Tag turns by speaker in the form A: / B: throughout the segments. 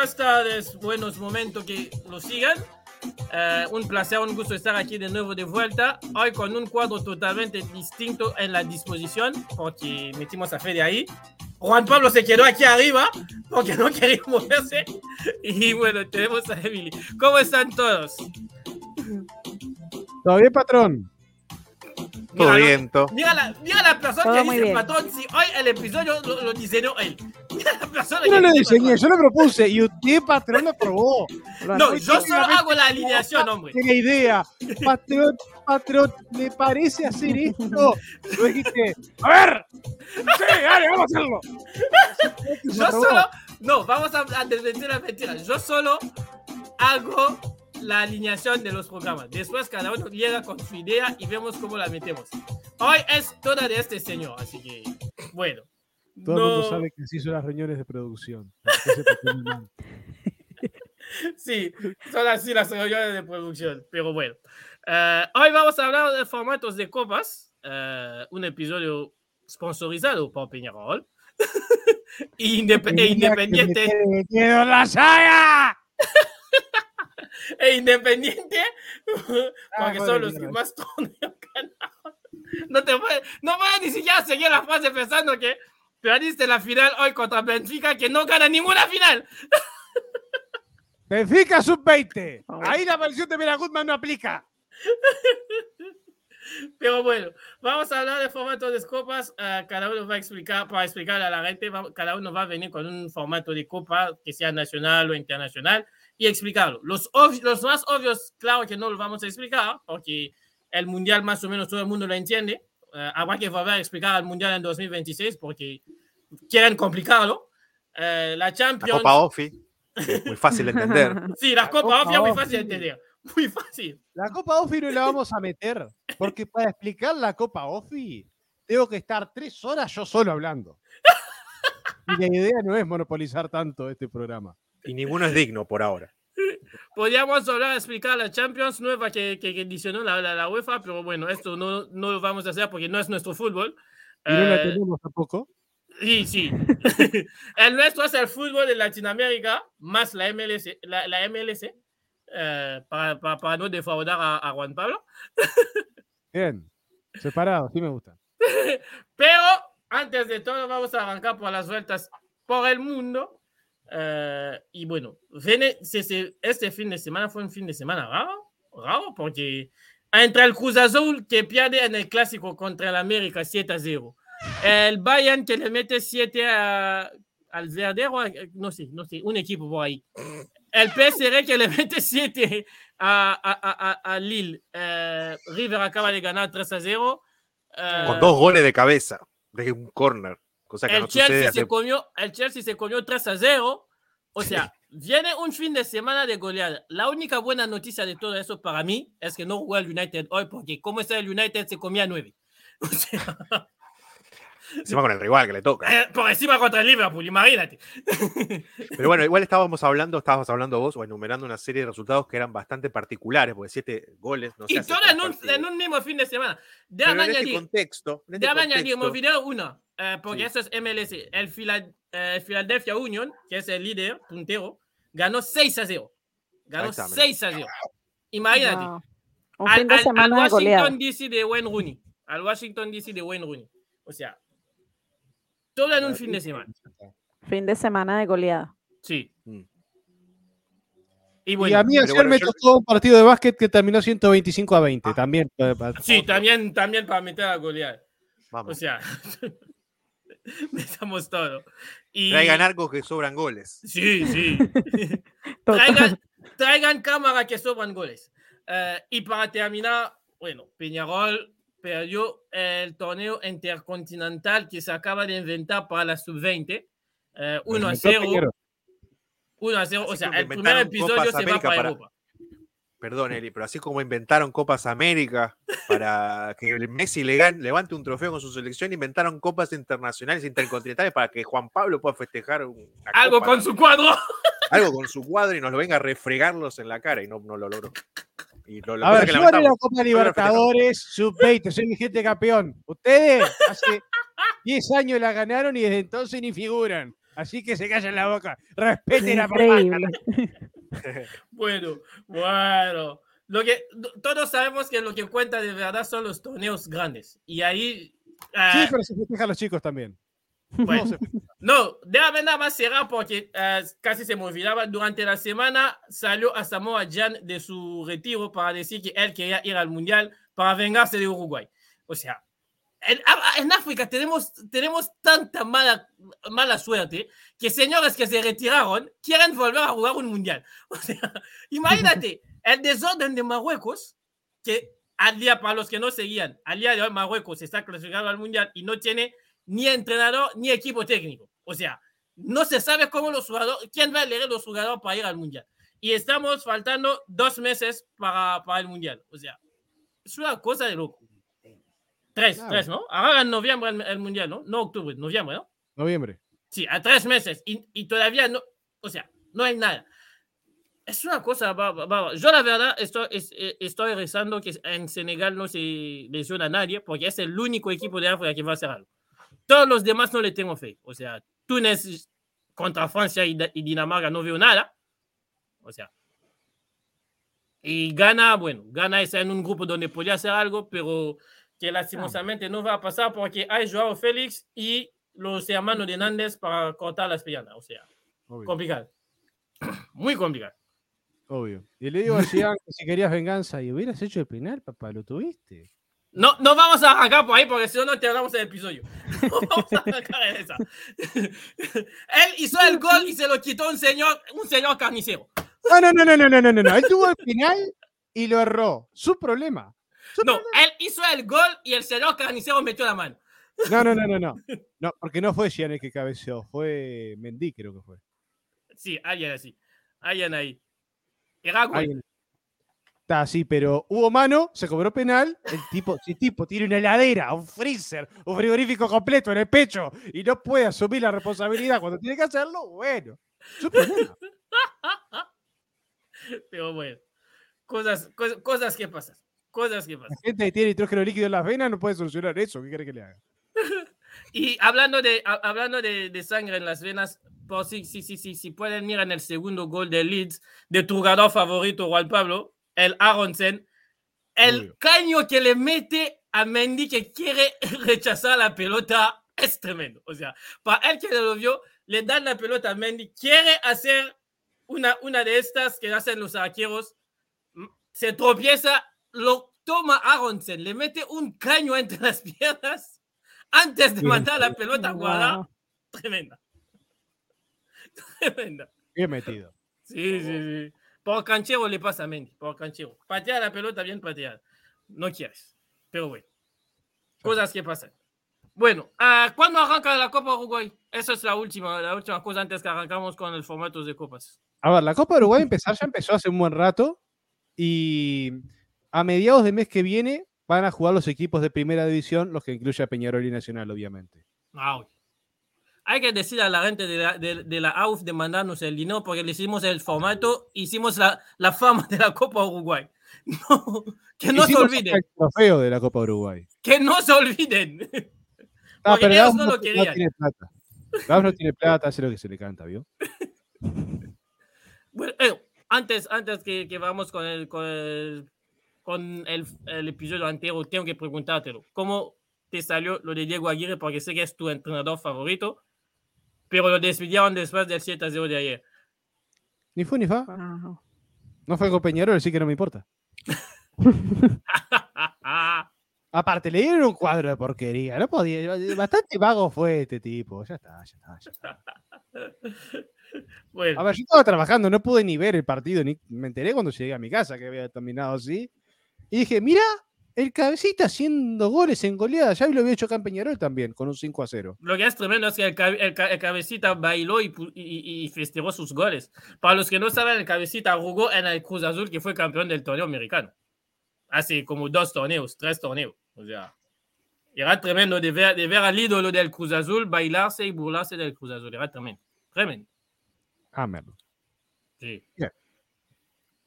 A: buenas tardes, buenos momentos que lo sigan. Eh, un placer, un gusto estar aquí de nuevo de vuelta. Hoy con un cuadro totalmente distinto en la disposición, porque metimos a Fede ahí. Juan Pablo se quedó aquí arriba porque no quería moverse. Y bueno, tenemos a Emily. ¿Cómo están todos?
B: ¿Todo bien, patrón?
C: Todo viento.
A: Mira la, mira la persona
D: Todo
A: que dice
D: bien.
A: patrón si hoy el episodio lo, lo diseñó él.
B: Yo no lo diseñé, yo lo propuse y usted, patrón, lo aprobó.
A: No, yo solo hago la alineación, hombre.
B: Tiene idea. Patrón, patrón, ¿le parece hacer esto? Tú dijiste, a ver. Sí, dale, vamos a hacerlo.
A: Yo solo, no, vamos a, a desmentir la mentira. Yo solo hago la alineación de los programas. Después cada uno llega con su idea y vemos cómo la metemos. Hoy es toda de este señor, así que bueno.
B: Todo el mundo
A: No-
B: sabe que así son las reuniones de producción.
A: Sí, son así las reuniones de producción, pero bueno. Eh, hoy vamos a hablar de formatos de copas, eh, un episodio sponsorizado por Peñarol. y indep- e independiente.
B: Me la saga.
A: e independiente, porque
B: Ah,
A: son los que más ganaron. No te puedes, no puedes ni siquiera seguir la frase pensando que perdiste la final hoy contra Benfica, que no gana ninguna final.
B: Benfica sub-20.
D: Oh.
B: Ahí la versión de Vera Goodman no aplica.
A: Pero bueno, vamos a hablar de formatos de copas. ah, cada uno va a explicar, para explicarle a la gente, va- cada uno va a venir con un formato de copa que sea nacional o internacional y explicarlo. Los, los más obvios, claro que no los vamos a explicar, porque el mundial más o menos todo el mundo lo entiende. Ah, habrá que volver a explicar el mundial en 2026 porque quieren complicarlo. Eh, la
C: La
A: Champions.
C: Copa Offi. Muy fácil de entender.
A: Sí, la Copa,
B: Copa
A: obvio, muy
B: Ofi.
A: fácil de entender. Muy fácil.
B: La Copa Offi no la vamos a meter, porque para explicar la Copa Offi tengo que estar tres horas yo solo hablando. Y la idea no es monopolizar tanto este programa.
C: Y ninguno es digno por ahora.
A: Podríamos hablar, explicar la Champions nueva que, que, que edicionó la, la, la UEFA, pero bueno, esto no, no lo vamos a hacer porque no es nuestro fútbol.
B: Y no la
A: Eh,
B: tenemos tampoco.
A: sí, sí. el nuestro es el fútbol de Latinoamérica más la MLS, la, la MLS eh, para, para, para no defraudar a, a Juan Pablo.
B: Bien. Separado, sí me gusta.
A: Pero antes de todo, vamos a arrancar por las vueltas por el mundo. Eh, y bueno, este fin de semana fue un fin de semana raro, raro porque entre el Cruz Azul que pierde en el clásico contra el América 7 a 0, el Bayern que le mete 7 a- al Verde, o a- no sé, no sé, un equipo por ahí. El PSR que le mete 7 a, a, a, a- Lille. Eh, River acaba de ganar 3 a 0. Eh,
C: Con dos goles de cabeza. De un corner. Cosa que
A: el
C: no
A: Chelsea, se comió, el Chelsea se comió 3 a 0. O sea, viene un fin de semana de goleada. La única buena noticia de todo eso para mí es que no jugó el United hoy porque como está el United se comía 9. O sea,
C: encima con el rival que le toca.
A: eh, por encima contra el Liverpool, imagínate.
C: Pero bueno, igual estábamos hablando, estábamos hablando vos o enumerando una serie de resultados que eran bastante particulares, porque siete goles no
A: y
C: por
A: en un, en un mismo fin de semana.
C: Pero
A: Déjame
C: en este
A: añadir,
C: contexto, en este
A: déjame añadir, me
C: contexto-
A: olvidé uno, eh, porque
C: Sí.
A: eso es MLS. El Phila- eh, Philadelphia Union, que es el líder puntero, ganó 6 a 0. Ganó
C: Exactamente.
A: 6 a 0. Imagínate.
D: Wow. Un
A: al,
D: fin de
A: al- al
D: goleada.
A: Washington DC de Wayne Rooney. Al Washington DC de Wayne Rooney. O sea, todo en un fin de semana.
D: Fin de semana de goleada.
A: Sí.
C: Mm.
A: Y
B: y
A: bueno,
B: a mí ayer
C: bueno,
B: me
C: yo-
B: tocó un partido de básquet que terminó 125 a 20.
C: Ah.
B: También. eh,
A: sí, también, también para meter a golear. O
C: Vamos.
A: sea, metamos todo. Y,
C: Traigan arcos que sobran goles.
A: Sí, sí. Traigan, traigan cámara que sobran goles. Eh, y para terminar, bueno, Peñarol perdió el torneo intercontinental que se acaba de inventar para la sub-20. eh, 1 a 0. 1 a 0. O sea, el primer episodio
C: Copas
A: se va
C: América
A: para
C: para-
A: Europa.
C: Perdón, Eli, pero así como inventaron Copas América para que el Messi le gan- levante un trofeo con su selección, inventaron Copas Internacionales Intercontinentales para que Juan Pablo pueda festejar una
A: Algo
C: copa,
A: con su cuadro.
C: algo con su cuadro y nos lo venga a refregarlos en la cara y no, no lo logró. Y lo, la
B: A ver,
C: que
B: yo gané la Copa Libertadores sub-20, soy vigente campeón. Ustedes hace 10 años la ganaron y desde entonces ni figuran. Así que se callen la boca. Respeten a papá.
D: Increíble.
A: Bueno, bueno. Lo que, todos sabemos que lo que cuenta de verdad son los torneos grandes. Y ahí. ah,
B: Sí, pero se festejan los chicos también.
A: bueno,
B: No
A: déjame nada más cerrar porque eh, casi se me olvidaba. Durante la semana salió a Samoa Jan de su retiro para decir que él quería ir al Mundial para vengarse de Uruguay. O sea, en, en África tenemos, tenemos tanta mala, mala suerte que señores que se retiraron quieren volver a jugar un Mundial. O sea, imagínate el desorden de Marruecos, que al día, para los que no seguían, al día de hoy Marruecos está clasificado al Mundial y no tiene ni entrenador ni equipo técnico. O sea, no se sabe cómo los jugadores, quién va a elegir los jugadores para ir al mundial. Y estamos faltando dos meses para, para el mundial. O sea, es una cosa de loco. Tres,
B: Claro.
A: tres, ¿no? Ahora en noviembre el, el mundial, ¿no? No octubre, noviembre, ¿no?
B: Noviembre.
A: Sí, a tres meses. Y, y todavía no, o sea, no hay nada. Es una cosa bárbara. Yo la verdad estoy, es- eh, estoy rezando que en Senegal no se lesiona a nadie porque es el único equipo de África que va a hacer algo. Todos los demás no le tengo fe. O sea, Túnez contra Francia y, y Dinamarca no veo nada. O sea. Y Ghana, bueno, Ghana está en un grupo donde podía hacer algo, pero que lastimosamente no va a pasar porque hay Joao Félix y los hermanos de Nández para cortar las piernas. O sea,
B: Obvio.
A: complicado. Muy complicado.
B: obvio. Y le digo a Zidane que si querías venganza y hubieras hecho el penal, papá, lo tuviste.
A: No, no vamos a arrancar por ahí porque si no, no terminamos el episodio. No vamos a arrancar esa. Él hizo el gol y se lo quitó un señor, un señor carnicero.
B: No, no, no, no, no, no, no, no. Él tuvo el final y lo erró. Su problema.
A: No, él hizo el gol y el señor carnicero metió la mano.
B: No, no, no, no, no. No, porque no fue Gianni que cabeceó, fue Mendy, creo que fue.
A: Sí, alguien así. Alguien ahí. Era
B: Está así, pero hubo mano, se cobró penal. El tipo, si el tipo tiene una heladera, un freezer, un frigorífico completo en el pecho y no puede asumir la responsabilidad cuando tiene que hacerlo, bueno.
A: Pero bueno, cosas, cosas, cosas que pasan. Cosas que pasan.
B: La gente que tiene nitrógeno líquido en las venas no puede solucionar eso. ¿Qué quiere que le haga?
A: Y hablando de, ha- hablando de, de sangre en las venas, por si, si, si, si, si pueden ir en el segundo gol de Leeds, de tu jugador favorito, Juan Pablo, el Aronsen, el caño que le mete a Mendy que quiere rechazar la pelota es tremendo. O sea, para él que lo vio, le dan la pelota a Mendy, quiere hacer una, una de estas que hacen los arqueros, se tropieza, lo toma Aronsen, le mete un caño entre las piernas antes de mandar la pelota a guardar.
D: Wow.
A: Tremenda. Tremenda.
B: Bien metido.
A: Sí, sí, sí. Por canchero le pasa a Mendy, por canchero. Patea la pelota bien pateada. No quieres. Pero bueno. Cosas que pasan. Bueno, ¿cuándo arranca la Copa Uruguay? Esa es la última, la última cosa antes que arrancamos con el formato de copas.
B: A ver, la Copa Uruguay empezar ya empezó hace un buen rato y a mediados de mes que viene van a jugar los equipos de primera división, los que incluye a Peñarol y Nacional, obviamente.
A: Ah, ok. Hay que decir a la gente de la, de, de la AUF de mandarnos el dinero porque le hicimos el formato, hicimos la, la fama de la Copa Uruguay. No, que no se
B: Hicimos
A: olviden,
B: el trofeo de la Copa Uruguay.
A: que no se olviden.
B: Ah,
A: Porque
B: pero
A: ellos no
B: no,
A: lo
B: no
A: querían.
B: tiene plata. Gauss no tiene plata, hace lo que se le canta, ¿vio?
A: Bueno, eh, antes, antes que, que vamos con el, con el, con el, el episodio anterior, tengo que preguntártelo. ¿Cómo te salió lo de Diego Aguirre? Porque sé que es tu entrenador favorito, pero lo despidieron después del 7 a 0 de ayer.
B: Ni fue ni fa.
D: Ajá.
B: No fue con Peñarol, así que no me importa. Aparte, le dieron un cuadro de porquería. No podía. Bastante vago fue este tipo. Ya está, ya está. ya está.
A: bueno,
B: A ver, yo estaba trabajando, no pude ni ver el partido, ni me enteré cuando llegué a mi casa que había terminado así. Y dije, mira, el cabecita haciendo goles en goleada. Ya lo había hecho acá en Peñarol también, con un 5 a 0.
A: lo que es tremendo es que el, cabe- el el cabecita bailó y, y, y- festejó sus goles. Para los que no saben, el cabecita jugó en el Cruz Azul, que fue campeón del torneo americano. Hace como dos torneos, tres torneos. O sea, era tremendo de ver, de ver al ídolo del Cruz Azul bailarse y burlarse del Cruz Azul. Era tremendo. Tremendo.
B: Ah.
A: Sí.
B: Bien.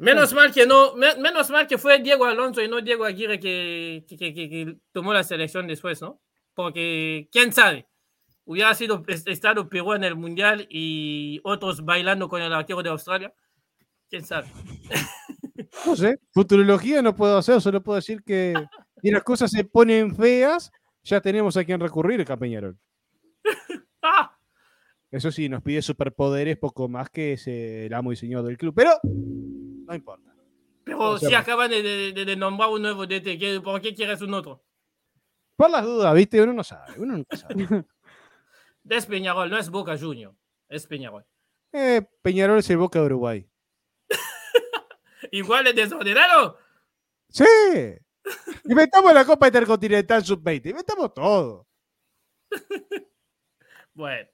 A: Menos mal que no, me- menos mal que fue Diego Alonso y no Diego Aguirre que, que, que- que- tomó la selección después, ¿no? Porque quién sabe, Hubiera sido es- estado Perú en el Mundial y otros bailando con el arquero de Australia. ¿Quién sabe?
B: No sé, futurología no puedo hacer, solo puedo decir que si las cosas se ponen feas, ya tenemos a quien recurrir, acá Peñarol.
A: ¡Ah!
B: Eso sí, nos pide superpoderes poco más que es el amo y señor del club, pero no importa.
A: Pero
B: O sea,
A: si acaban de, de- de- de nombrar un nuevo DT, ¿qué- ¿por qué quieres un otro?
B: Por las dudas, ¿viste? Uno no sabe, uno nunca sabe.
A: Es Peñarol, no es Boca Junior. Es Peñarol.
B: Eh, Peñarol es el Boca de Uruguay.
A: Igual es desordenado.
B: ¡Sí! Inventamos la Copa Intercontinental Sub-20, inventamos todo.
A: Bueno,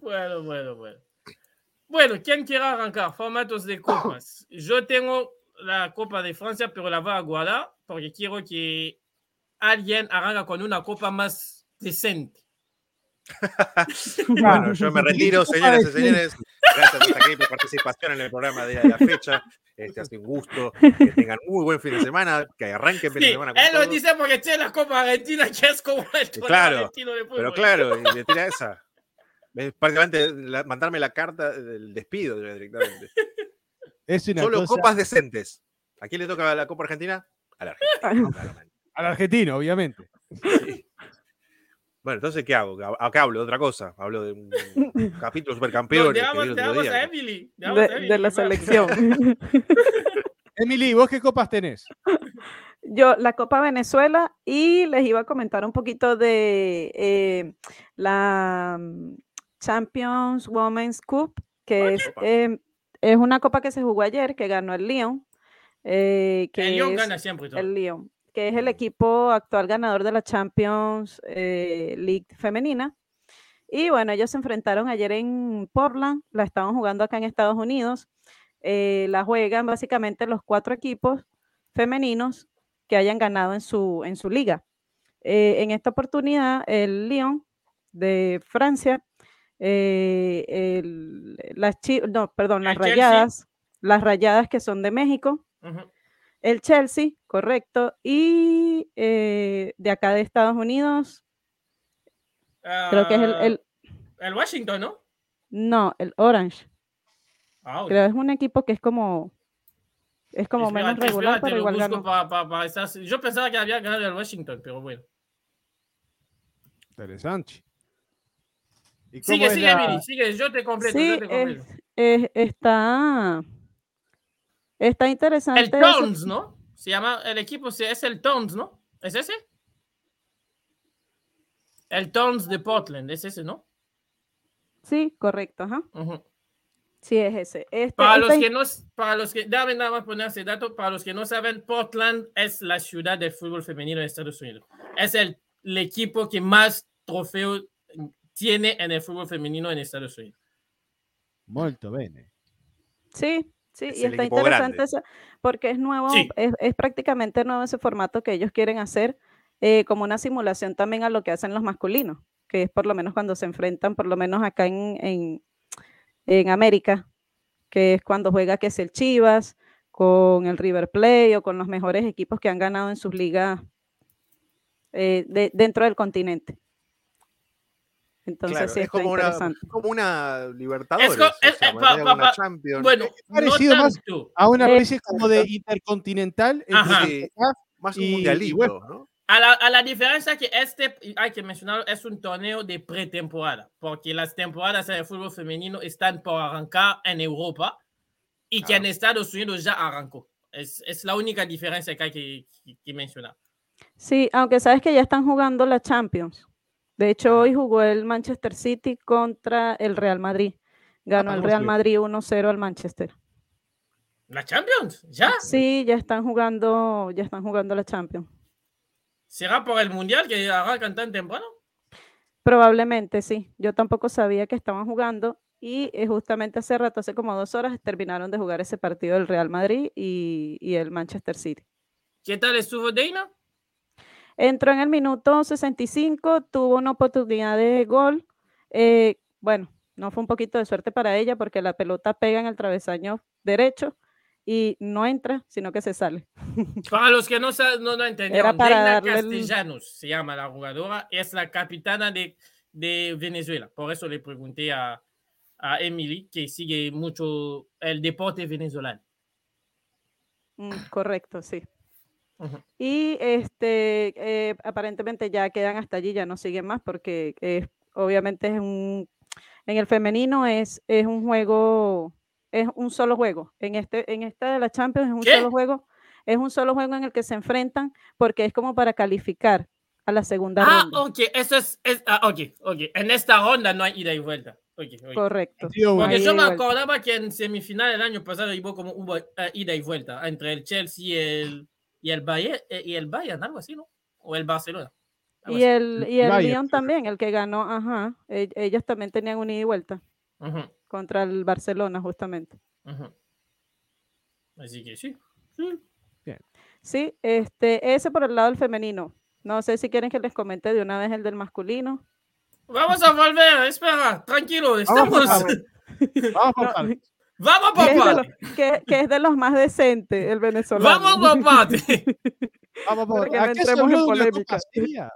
A: bueno, bueno, bueno. Bueno, ¿quién quiere arrancar? Formatos de copas. Yo tengo la Copa de Francia, pero la voy a guardar porque quiero que alguien arranca con una copa más decente.
C: Bueno, yo me retiro, señoras y señores. Gracias aquí por participación en el programa de la fecha. Este ha sido un gusto. Que tengan muy buen fin de semana. Que arranquen el fin de
A: Sí,
C: semana con
A: él lo dice porque tiene la Copa Argentina, que es como el
C: Claro,
A: de fútbol.
C: Pero claro, y le tira esa. Es prácticamente la- mandarme la carta del despido directamente.
B: Es una
C: Solo
B: cosa
C: copas decentes. ¿A quién le toca la Copa Argentina? A la Argentina. claramente.
B: al argentino, obviamente.
C: Sí. Bueno, entonces, ¿qué hago? Acá hablo de otra cosa. Hablo de un capítulo
A: No,
C: supercampeón.
A: dejamos
C: día.
A: a Emily.
D: De,
A: Emily,
D: de la selección.
B: Emily, ¿vos qué copas tenés?
D: Yo, la Copa Venezuela, y les iba a comentar un poquito de eh, la Champions Women's Cup, que es, em, es una copa que se jugó ayer, que ganó el Lyon. eh, que
A: El Lyon
D: es-
A: gana siempre. todo.
D: el Lyon, que es el equipo actual ganador de la Champions eh, League femenina. Y bueno, ellos se enfrentaron ayer en Portland, la estaban jugando acá en Estados Unidos. eh, la juegan básicamente los cuatro equipos femeninos que hayan ganado en su, en su liga. En esta oportunidad, el Lyon de Francia, eh, el- las, no, perdón, las
A: El Chelsea.
D: rayadas, las rayadas que son de México, el Chelsea, correcto. Y eh, de acá de Estados Unidos, creo que es el,
A: Ah,
D: el-
A: el Washington, ¿no?
D: no, el Orange.
A: Ah, ok.
D: Creo es un equipo que es como, es como
A: Espérate,
D: menos regular,
A: espérate,
D: pero igual ganó.
A: pa- pa- pa estar- Yo pensaba que había ganado el Washington, pero bueno.
B: Interesante. ¿Y cómo
A: Sigue,
B: es
A: sigue,
B: la-
A: sigue. Yo te completo,
D: Sí,
A: yo te
D: es-
A: completo.
D: es- está, está interesante.
A: El
D: ese-
A: Towns, ¿no? Se llama, el equipo es el Towns, ¿no? ¿Es ese? El Towns de Portland, es ese, ¿no?
D: Sí, correcto, ajá. Sí, es ese. Este,
A: Para los
D: esta-
A: que no, para los que, déjame nada más poner ese dato, para los que no saben, Portland es la ciudad del fútbol femenino de Estados Unidos. Es el, el equipo que más trofeos tiene en el fútbol femenino en Estados Unidos.
B: Molto bene.
D: Sí, sí,
C: Es
D: y está interesante esa- porque es nuevo,
A: Sí.
D: es, es prácticamente nuevo ese formato que ellos quieren hacer eh, como una simulación también a lo que hacen los masculinos, que es por lo menos cuando se enfrentan, por lo menos acá en, en, en América, que es cuando juega que es el Chivas con el River Plate o con los mejores equipos que han ganado en sus ligas eh, de- dentro del continente. Entonces
C: Claro,
D: sí
C: es como una, como una Libertadores.
A: co-
C: o
A: es-
C: sea,
A: eh, pa- pa-
C: una Champions.
A: Bueno, no
B: parecido más-
A: tanto.
B: A una
D: Eh,
B: especie como de intercontinental entre
C: más un mundialito. ¿no?
A: A la, a la diferencia que este, hay que mencionar, es un torneo de pretemporada, porque las temporadas en el fútbol femenino están por arrancar en Europa y que
C: Ah.
A: en Estados Unidos ya arrancó. Es, es la única diferencia que hay que, que- que mencionar.
D: Sí, aunque sabes que ya están jugando la Champions. De hecho, hoy jugó el Manchester City contra el Real Madrid. Ganó
B: Ah,
D: el Real. Madrid 1-0 al Manchester.
A: ¿La Champions? ¿Ya?
D: Sí, ya están jugando, ya están jugando la Champions.
A: ¿Será por el Mundial que arrancan tan temprano?
D: Probablemente sí. Yo tampoco sabía que estaban jugando y eh, justamente hace rato, hace como dos horas, terminaron de jugar ese partido del Real Madrid y, y el Manchester City.
A: ¿Qué tal estuvo Deina?
D: Entró en el minuto 65, tuvo una oportunidad de gol. eh, bueno, no fue un poquito de suerte para ella porque la pelota pega en el travesaño derecho y no entra, sino que se sale.
A: Para los que no, no, no entendieron, Deina
D: el-
A: Castellanos se llama la jugadora, es la capitana de de Venezuela. Por eso le pregunté a, a Emily, que sigue mucho el deporte venezolano.
D: Mm, correcto, sí.
A: Ujú.
D: Y este, eh, aparentemente ya quedan hasta allí, ya no siguen más porque eh, obviamente es un, en el femenino es, es un juego, es un solo juego. En este, en esta de la Champions es un
A: ¿Qué?
D: solo juego, es un solo juego en el que se enfrentan porque es como para calificar a la segunda
A: Ah,
D: ronda.
A: ok, eso es, es- ah, ok, ok. En esta ronda no hay ida y vuelta. Ok, ok.
D: Correcto.
A: Porque
D: Ahí
A: yo me acordaba que en semifinal el año pasado hubo como hubo eh, ida y vuelta entre el Chelsea y el, y el Bayern, eh, y el Bayern, algo así, ¿no? O el Barcelona.
D: Y el, y el Lyon también, el que ganó, ajá, e- ellos también tenían un ida y vuelta contra el Barcelona justamente.
A: Así que sí. sí.
D: Sí, este, ese por el lado del femenino. No sé si quieren que les comente de una vez el del masculino.
A: Vamos a volver, espera, tranquilo, estamos. Vamos,
B: favor. Vamos
D: No,
B: partes.
A: por
D: que, es de
A: parte.
D: los, que- que es de los más decentes, el venezolano.
A: Vamos por parte.
B: Vamos por
D: Porque no
B: ¿A qué se
D: entremos
B: habló
D: en
B: de una
D: polémica.
B: copa seria?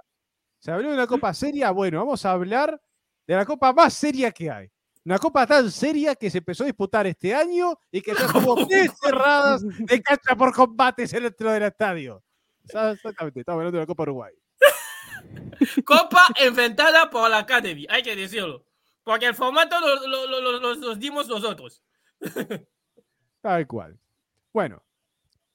B: ¿Se habló de una copa seria? Bueno, vamos a hablar de la copa más seria que hay. Una copa tan seria que se empezó a disputar este año y que ya tuvo tres cerradas de cancha por combates dentro del estadio. Exactamente, estamos hablando de la Copa Uruguay.
A: Copa inventada por la Academy, hay que decirlo. Porque el formato lo, lo- lo- lo- dimos nosotros.
B: Tal cual. Bueno,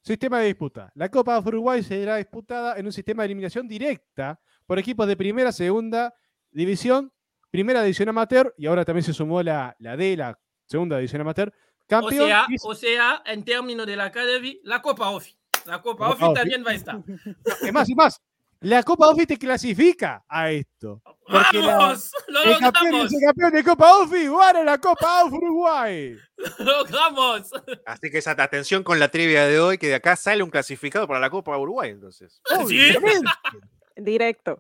B: sistema de disputa. La Copa Uruguay será disputada en un sistema de eliminación directa por equipos de primera, segunda división, primera división amateur y ahora también se sumó la, la D, la segunda división amateur.
A: O
B: Campeón
A: sea,
B: y-
A: o sea, en términos de la Academy, la Copa OFI. La Copa
B: Copa
A: OFI
B: Ofi.
A: también va a estar.
B: es más y más. La Copa OFI te clasifica a esto. Porque la-
A: ¡Vamos! ¡Lo
B: El campeón el campeón de Copa OFI gana la Copa OFI Uruguay.
A: ¡Lo logramos!
C: Así que esa atención con la trivia de hoy, que de acá sale un clasificado para la Copa Uruguay, entonces.
A: ¿Sí?
D: Directo.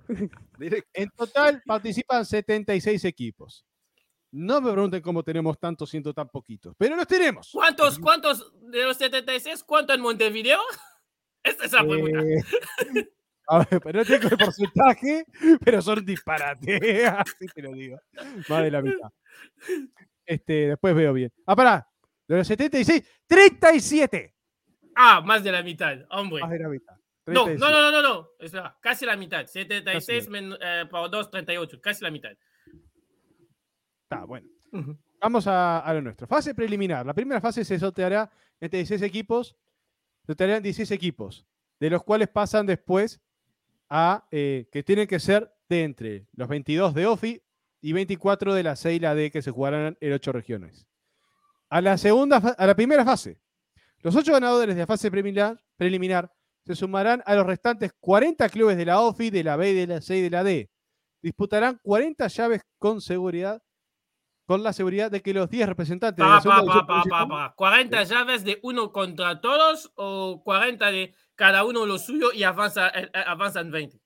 C: Directo.
B: En total participan 76 equipos. No me pregunten cómo tenemos tantos siendo tan poquitos, pero los tenemos.
A: ¿Cuántos, cuántos de los 76? ¿Cuánto en Montevideo? Esta es la pregunta.
B: Eh, a ver, pero no tengo el porcentaje, pero son disparates. Así te lo digo. Más de la mitad. Este, después veo bien. Ah, pará. De los 76, 37.
A: Ah, más de la mitad, hombre.
B: Más de la mitad.
A: No,
B: 37.
A: no, no, no, no, no. Espera, casi la mitad.
B: Casi
A: 76 men- eh, por 2, 38. Casi la mitad.
B: Está bueno. Vamos a, a lo nuestro. Fase preliminar. La primera fase se sorteará entre 16 equipos. Sortearán 16 equipos, de los cuales pasan después a eh, que tienen que ser de entre los 22 de OFI y 24 de la 6 y la D que se jugarán en 8 regiones. A la, segunda, a la primera fase, los 8 ganadores de la fase preliminar, preliminar se sumarán a los restantes 40 clubes de la OFI, de la B, de la C y de la D. Disputarán 40 llaves con seguridad, con la seguridad de que los 10 representantes de la
A: pa. 40 llaves de uno contra todos o 40 de cada uno lo suyo y avanza, eh, eh, avanzan 20.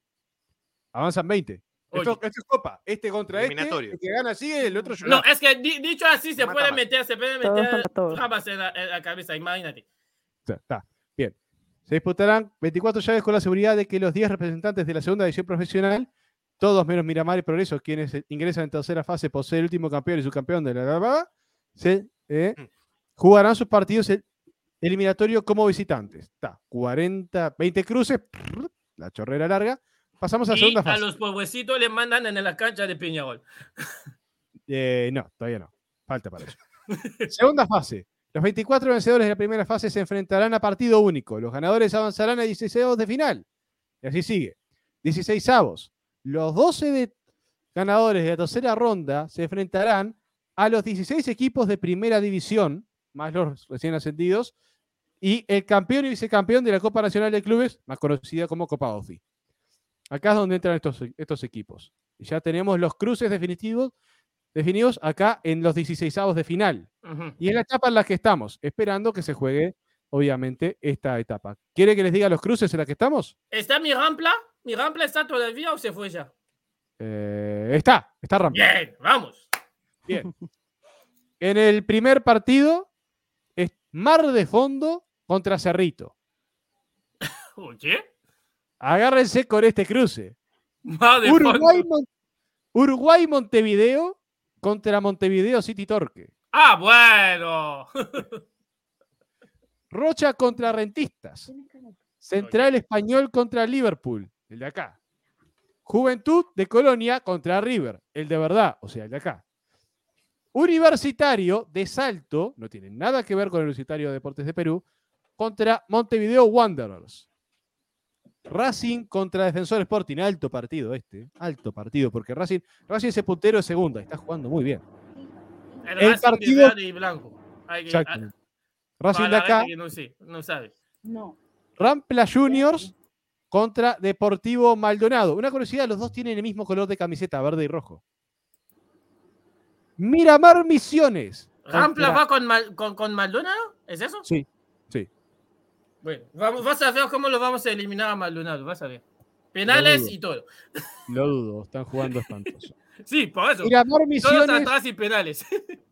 B: avanzan 20. Esto, esto es copa. Este contra este.
C: Eliminatorio.
B: El que gana sigue, el otro
A: No, es que di- dicho así se puede meter, se puede meter trabas en la, en la cabeza, imagínate.
B: Está, está, bien. Se disputarán 24 llaves con la seguridad de que los 10 representantes de la segunda división profesional, todos menos Miramar y Progreso, quienes ingresan en tercera fase por ser el último campeón y subcampeón de la bla, se eh,
C: Mm.
B: jugarán sus partidos el- eliminatorios como visitantes. Está, 40, 20 cruces, prr, la chorrera larga. Pasamos a la
A: Y
B: segunda
A: a
B: fase.
A: los pueblecitos le mandan en la cancha de Peñarol.
B: Eh, no, todavía no. Falta para eso. Segunda fase. Los 24 vencedores de la primera fase se enfrentarán a partido único. Los ganadores avanzarán a 16 de final. Y así sigue. 16 avos. Los 12 de ganadores de la tercera ronda se enfrentarán a los 16 equipos de primera división, más los recién ascendidos, y el campeón y vicecampeón de la Copa Nacional de Clubes, más conocida como Copa OFI. Acá es donde entran estos, estos equipos. Y ya tenemos los cruces definitivos definidos acá en los 16 de final. Y es la etapa en la que estamos, esperando que se juegue, obviamente, esta etapa. ¿Quiere que les diga los cruces en la que estamos?
A: ¿Está mi rampla? ¿Mi rampla está todavía o se fue ya?
B: Eh, está, está Rampa.
A: Bien, vamos.
B: Bien. En el primer partido es Mar de Fondo contra Cerrito.
A: Oye,
B: Agárrense con este cruce.
A: madre
B: Uruguay,
A: fondo.
B: Mon- Uruguay-Montevideo contra Montevideo City Torque.
A: Ah, bueno.
B: Rocha contra Rentistas. Central Español contra Liverpool, el de acá. Juventud de Colonia contra River, el de verdad, o sea, el de acá. Universitario de Salto, no tiene nada que ver con el Universitario de Deportes de Perú, contra Montevideo Wanderers. Racing contra Defensor Sporting, alto partido este, alto partido, porque Racing, Racing es puntero de segunda, está jugando muy bien.
A: El,
B: El
A: Racing de
B: partido-
A: verde y blanco. Hay que-
B: Exactamente.
A: ah,
B: Racing de acá,
A: no, sé, no sabe.
D: No.
B: Rampla Juniors contra Deportivo Maldonado. Una curiosidad, los dos tienen el mismo color de camiseta, verde y rojo. Miramar Misiones.
A: ¿Rampla
B: contra-
A: va con, Mal- con, con Maldonado? ¿Es eso?
B: Sí.
A: Bueno, vamos, vas a ver cómo lo vamos a eliminar a Maldonado, vas a ver. Penales y todo.
B: Lo dudo, están jugando espantoso.
A: Sí, por eso.
B: Miramar
A: Todos
B: Misiones,
A: atrás y penales.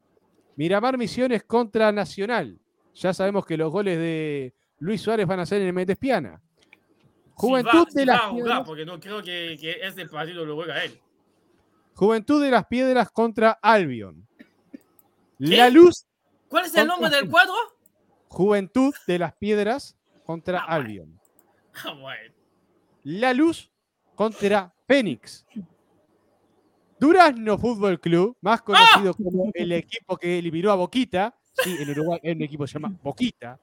B: Miramar Misiones contra Nacional. Ya sabemos que los goles de Luis Suárez van a ser en el Méndez Piana. Juventud
A: Si va-
B: de
A: si
B: las
A: va a jugar,
B: Piedras,
A: porque no creo que, que este partido lo juega él.
B: Juventud de las Piedras contra Albion. La Luz,
A: ¿Cuál es el nombre del cuadro?
B: Juventud de las Piedras contra
A: Ah.
B: Albion.
A: Ah, bueno.
B: La Luz contra Fénix. Durazno Fútbol Club, más conocido como el equipo que eliminó a Boquita. Sí, en Uruguay hay un equipo que se llama Boquita.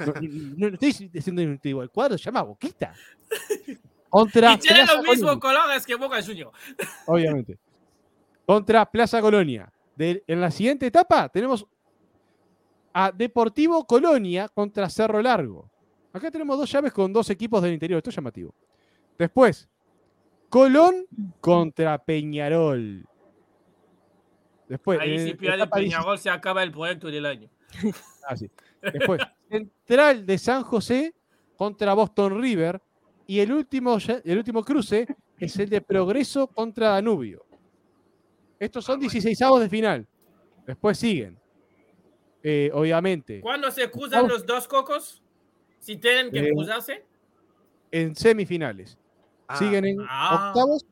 B: No, no- no estoy diciendo el cuadro se llama Boquita. Contra
A: Y tiene los mismos colores que Boca Junior.
B: obviamente. Contra Plaza Colonia. De- en la siguiente etapa tenemos a Deportivo Colonia contra Cerro Largo. Acá tenemos dos llaves con dos equipos del interior. Esto es llamativo. Después, Colón contra Peñarol. Después,
A: Ahí
B: en
A: si pierde Peñarol se acaba el proyecto del año.
B: 16 ah, sí. Después, Central de San José contra Boston River. Y el último, el último cruce es el de Progreso contra Danubio. Estos son 16 de final. Después siguen. Eh, obviamente,
A: ¿Cuándo se cruzan
B: Vamos.
A: los dos cocos? Si tienen que
B: Eh,
A: cruzarse.
B: en semifinales.
C: Ah,
B: siguen en
A: Ah.
B: octavos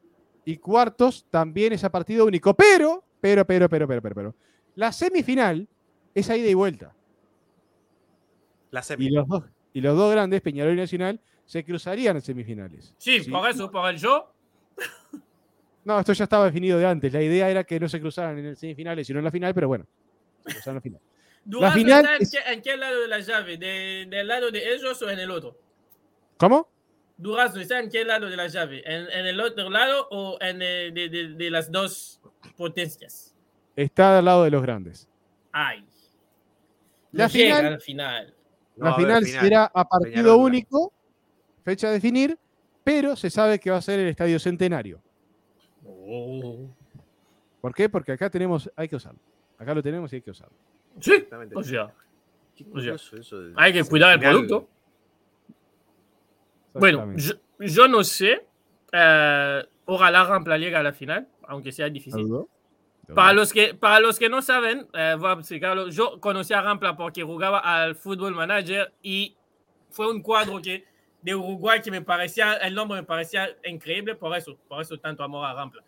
B: y cuartos también es a partido único. Pero, pero, pero, pero, pero, pero, pero. La semifinal es a ida y vuelta.
C: La semi.
B: Y los dos, y los dos grandes, Peñarol y Nacional, se cruzarían en semifinales.
A: Sí,
B: Sí.
A: por eso, por el show.
B: No, esto ya estaba definido de antes. La idea era que no se cruzaran en el semifinales, sino en la final, pero bueno, se cruzaron en la final.
A: Durazno
B: final
A: está en,
B: es-
A: qué, en qué lado de la llave? ¿De- ¿Del lado de ellos o en el otro?
B: ¿Cómo?
A: Durazno está en qué lado de la llave? ¿En, en el otro lado o en el de, de- de las dos potencias?
B: Está al lado de los grandes.
A: Ay.
B: La
A: No llega
B: final-
A: al final.
C: No
B: la final,
C: final.
B: será a partido
C: Peñarol
B: único, fecha a definir, pero se sabe que va a ser el Estadio Centenario.
A: Oh.
B: ¿Por qué? Porque acá tenemos, hay que usarlo. Acá lo tenemos y hay que usarlo.
A: Sí,
C: Exactamente.
A: o sea,
C: Qué
A: o sea,
C: curioso eso de-
A: hay que cuidar el producto. Bueno, yo, yo no sé. eh, ojalá Rampla llegue a la final, aunque sea difícil. Para los que, para los que no saben, eh, voy a explicarlo. Yo conocí a Rampla porque jugaba al Football Manager y fue un cuadro que, de Uruguay que me parecía, el nombre me parecía increíble, por eso, por eso tanto amor a Rampla.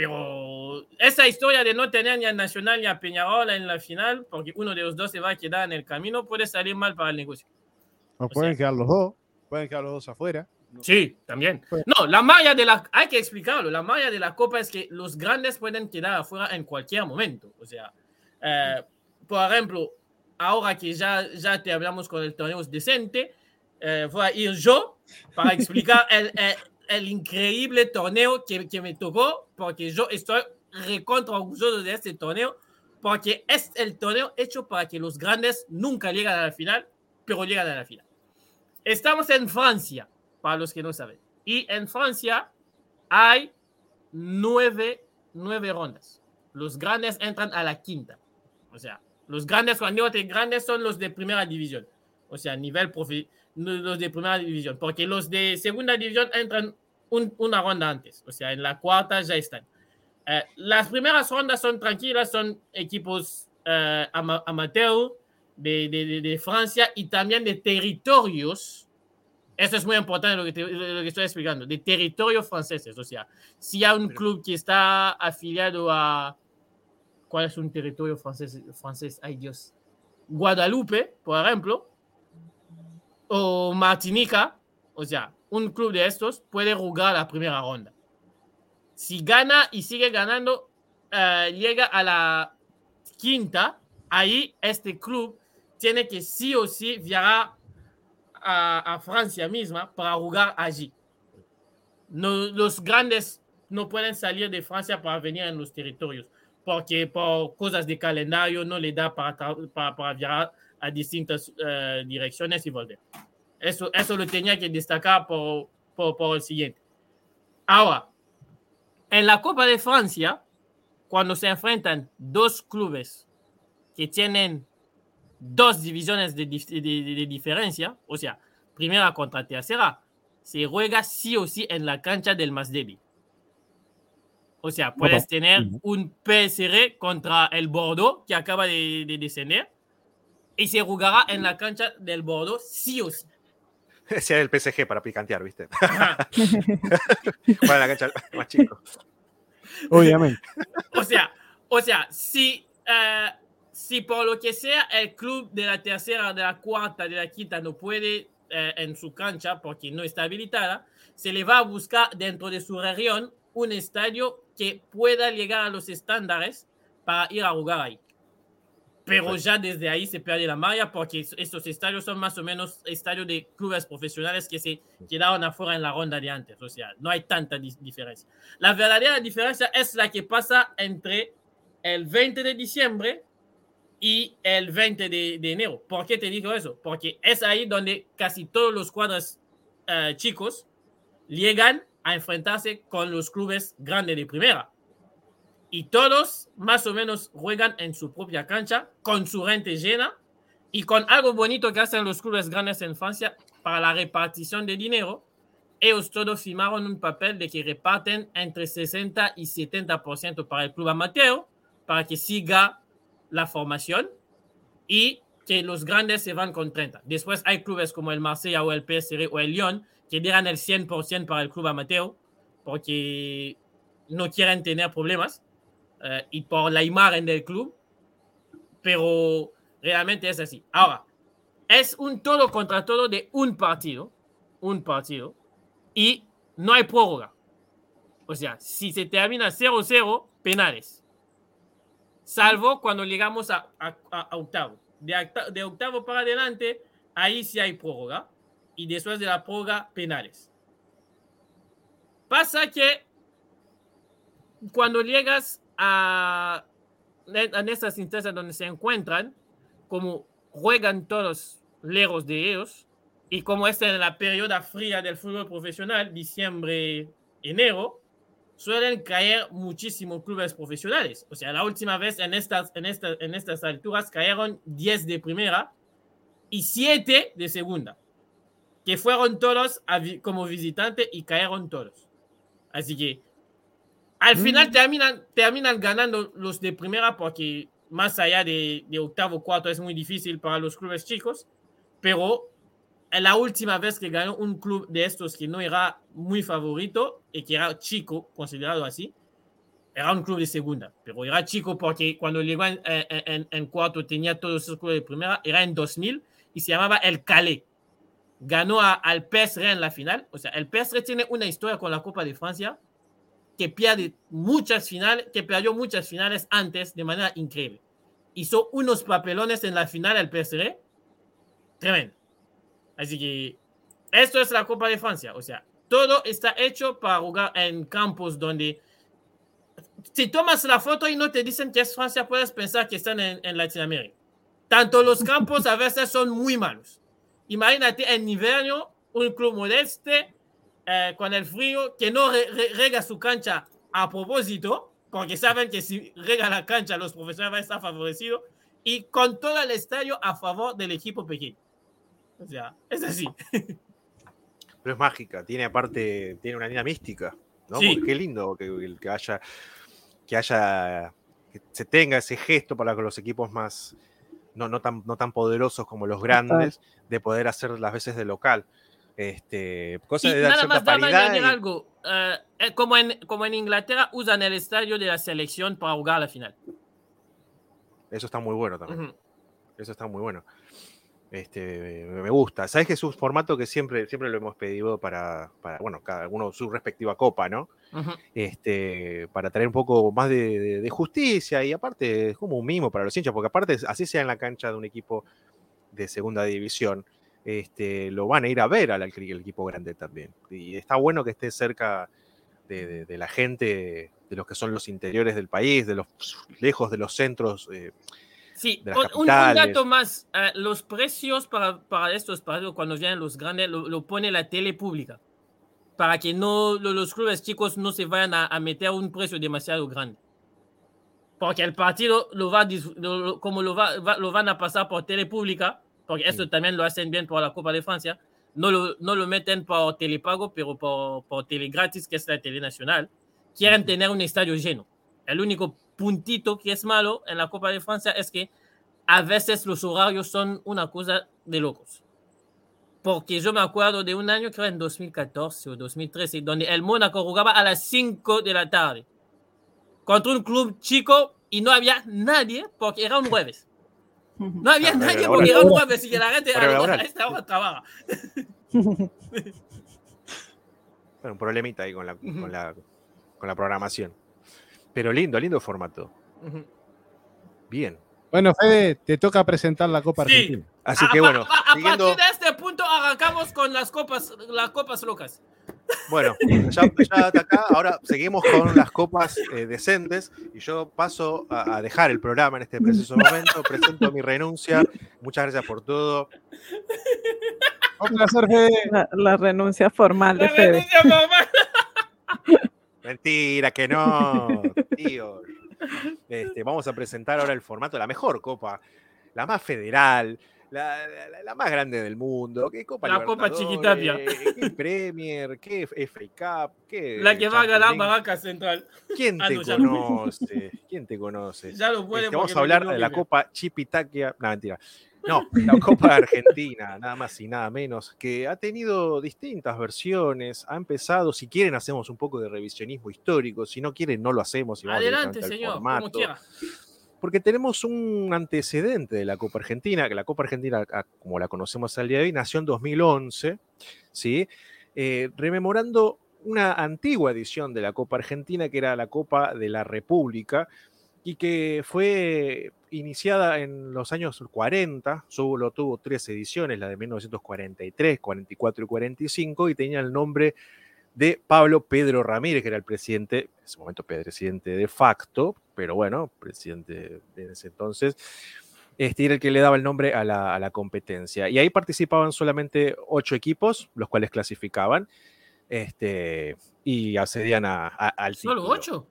A: Pero esa historia de no tener ni a Nacional ni a Peñarol en la final, porque uno de los dos se va a quedar en el camino, puede salir mal para el negocio.
B: O
A: o
B: pueden
A: sea-
B: quedar los dos, pueden quedar los dos afuera.
A: Sí, también.
B: Pues-
A: No, la malla de la, hay que explicarlo, la malla de la Copa es que los grandes pueden quedar afuera en cualquier momento. O sea, eh, por ejemplo, ahora que ya, ya te hablamos con el torneo decente, eh, voy a ir yo para explicar el, el- el increíble torneo que, que me tocó, porque yo estoy recontra orgulloso de este torneo, porque es el torneo hecho para que los grandes nunca lleguen a la final, pero llegan a la final. Estamos en Francia, para los que no saben. Y en Francia hay nueve, nueve rondas. Los grandes entran a la quinta. O sea, los grandes, cuando digo de grandes, son los de primera división. O sea, nivel profi, no, los de primera división. Porque los de segunda división entran un- una ronda antes. O sea, en la cuarta ya están. Eh, las primeras rondas son tranquilas, son equipos eh, ama- amateur de, de- de- de Francia y también de territorios Eso es muy importante lo que, te- lo que estoy explicando, de territorios franceses. O sea, si hay un club que está afiliado a... ¿Cuál es un territorio francés? francés? Ay Dios. Guadalupe, por ejemplo, o Martinica, o sea, un club de estos puede jugar la primera ronda. Si gana y sigue ganando, eh, llega a la quinta, ahí este club tiene que sí o sí viajar a, Francia misma para jugar allí. No, los grandes no pueden salir de Francia para venir en los territorios, porque por cosas de calendario no le da para, para, para viajar a distintas eh, direcciones y volver. Eso, eso lo tenía que destacar por, por, por el siguiente. Ahora, en la Copa de Francia, cuando se enfrentan dos clubes que tienen dos divisiones de, de- de- de diferencia, o sea, primera contra tercera, se juega sí o sí en la cancha del más débil. O sea, puedes tener un PSR contra el Bordeaux que acaba de, de descender y se jugará en la cancha del Bordeaux sí o sí.
C: Ese era el PSG para picantear, ¿viste? Para la cancha más chico.
B: Obviamente.
A: O sea, o sea, si, eh, si por lo que sea el club de la tercera, de la cuarta, de la quinta no puede eh, en su cancha porque no está habilitada, se le va a buscar dentro de su región un estadio que pueda llegar a los estándares para ir a jugar ahí. Pero ya desde ahí se pierde la malla porque es- estos estadios son más o menos estadios de clubes profesionales que se quedaron afuera en la ronda de antes. O sea, no hay tanta diferencia. La verdadera diferencia es la que pasa entre el 20 de diciembre y el 20 de, de enero. ¿Por qué te digo eso? Porque es ahí donde casi todos los cuadros eh, chicos llegan a enfrentarse con los clubes grandes de primera. Y todos más o menos juegan en su propia cancha, con su gente llena y con algo bonito que hacen los clubes grandes en Francia para la repartición de dinero. Ellos todos firmaron un papel de que reparten entre 60 y 70% para el club amateur, para que siga la formación y que los grandes se van con 30. Después hay clubes como el Marsella o el PSR o el Lyon que dirán el 100% para el club amateur porque no quieren tener problemas eh, y por la imagen del club, pero realmente es así. Ahora, es un todo contra todo de un partido, un partido, y no hay prórroga. O sea, si se termina 0-0, penales. Salvo cuando llegamos a, a- a- octavo. De, de octavo para adelante, ahí sí hay prórroga. Y después de la prórroga, penales. Pasa que cuando llegas a, en estas instancias donde se encuentran, como juegan todos lejos de ellos, y como esta es la periodo fría del fútbol profesional, diciembre, enero, suelen caer muchísimos clubes profesionales. O sea, la última vez en estas, en estas, en estas alturas cayeron 10 de primera y 7 de segunda, que fueron todos como visitantes y cayeron todos. Así que al final terminan, terminan ganando los de primera porque más allá de, de octavo, cuarto es muy difícil para los clubes chicos, pero la última vez que ganó un club de estos que no era muy favorito y que era chico, considerado así, era un club de segunda, pero era chico porque cuando llegó en, en- en- en cuarto tenía todos esos clubes de primera, era en 2000 y se llamaba el Calais. Ganó a- al PSR en la final, o sea, el PSR tiene una historia con la Copa de Francia que pierde muchas finales, que perdió muchas finales antes de manera increíble. Hizo unos papelones en la final el PSR, tremendo. Así que esto es la Copa de Francia. O sea, todo está hecho para jugar en campos donde si tomas la foto y no te dicen que es Francia, puedes pensar que están en, en Latinoamérica. Tanto los campos a veces son muy malos. Imagínate en invierno un club modeste eh, con el frío que no re- re- rega su cancha a propósito, porque saben que si rega la cancha los profesionales van a estar favorecidos y con todo el estadio a favor del equipo pequeño. O sea, es así.
C: Pero es mágica, tiene aparte, tiene una línea mística, ¿no?
A: Sí.
C: Porque qué lindo que, que haya, que haya, que se tenga ese gesto para que los equipos más, no, no, tan, no tan poderosos como los grandes, de poder hacer las veces de local. Este, cosa
A: Y
C: de
A: nada más,
C: paridad.
A: añadir
C: y-
A: algo. Eh, eh, como, en, como en Inglaterra, usan el estadio de la selección para jugar la final.
C: Eso está muy bueno también. Eso está muy bueno. Este, me gusta. Sabes que es un formato que siempre, siempre lo hemos pedido para, para, bueno, cada uno su respectiva copa, ¿no? Este, para traer un poco más de, de- de justicia y aparte es como un mimo para los hinchas, porque aparte así sea en la cancha de un equipo de segunda división, este, lo van a ir a ver al, al equipo grande también. Y está bueno que esté cerca de, de- de la gente, de los que son los interiores del país, de los lejos de los centros. eh,
A: Sí,
C: de las
A: un, un- dato más. eh, los precios para, para estos partidos, cuando vienen los grandes, lo, lo pone la tele pública. Para que no lo- los clubes chicos no se vayan a, a meter un precio demasiado grande. Porque el partido, lo va, lo- como lo, va, va- lo van a pasar por tele pública, porque eso también lo hacen bien por la Copa de Francia, no lo, no lo meten por telepago, pero por, por tele gratis, que es la tele nacional. Quieren tener un estadio lleno. El único puntito que es malo en la Copa de Francia es que a veces los horarios son una cosa de locos. Porque yo me acuerdo de un año, creo en 2014 o 2013, donde el Mónaco jugaba a las 5 de la tarde contra un club chico y no había nadie porque era un jueves. No había nadie porque
C: hora-
A: era un jueves y que la gente
C: hora
A: a
C: laboral.
A: esta hora trabaja.
C: bueno, un problemita ahí con la,
A: Ujú.
C: con la, con la programación. Pero lindo, lindo formato.
A: Ujú.
C: Bien.
B: Bueno, Fede, te toca presentar la Copa
A: Sí.
B: Argentina.
C: Así
A: A-
C: que bueno,
A: a, a
C: siguiendo,
A: partir de este punto arrancamos con las copas, las copas locas.
C: Bueno, ya, ya hasta acá, ahora seguimos con las copas eh, decentes y yo paso a, a dejar el programa en este preciso momento, presento mi renuncia, muchas gracias por todo.
B: Un placer, Fede.
D: La, la renuncia formal de
A: La
D: Fede.
A: renuncia formal.
C: Mentira, que no, tío. Este, vamos a presentar ahora el formato de la mejor copa, la más federal, la, la- la más grande del mundo. ¿Qué copa
A: La Copa Chiquitapia.
C: ¿Qué Premier? ¿Qué FA Cup? ¿Qué
A: La que va a ganar? Barraca Central.
C: ¿Quién
A: Ah,
C: te
A: no, ya no.
C: conoce? ¿Quién te conoce?
A: Ya lo puede
C: Este, vamos a hablar de la. Copa Chipitaquia. No, mentira. No, la Copa Argentina, nada más y nada menos, que ha tenido distintas versiones. Ha empezado, si quieren, hacemos un poco de revisionismo histórico. Si no quieren, no lo hacemos. y
A: Adelante, señor, como quiera.
C: Porque tenemos un antecedente de la Copa Argentina, que la Copa Argentina, como la conocemos al día de hoy, nació en 2011, ¿sí? Eh, rememorando una antigua edición de la Copa Argentina, que era la Copa de la República, y que fue iniciada en los años 40, solo tuvo tres ediciones, la de 1943, 44 y 45, y tenía el nombre de Pablo Pedro Ramírez, que era el presidente, en ese momento presidente de facto, pero bueno, presidente de ese entonces, este era el que le daba el nombre a la, a la competencia. Y ahí participaban solamente ocho equipos, los cuales clasificaban este, y accedían a, a- al
A: Solo
C: título.
A: ocho.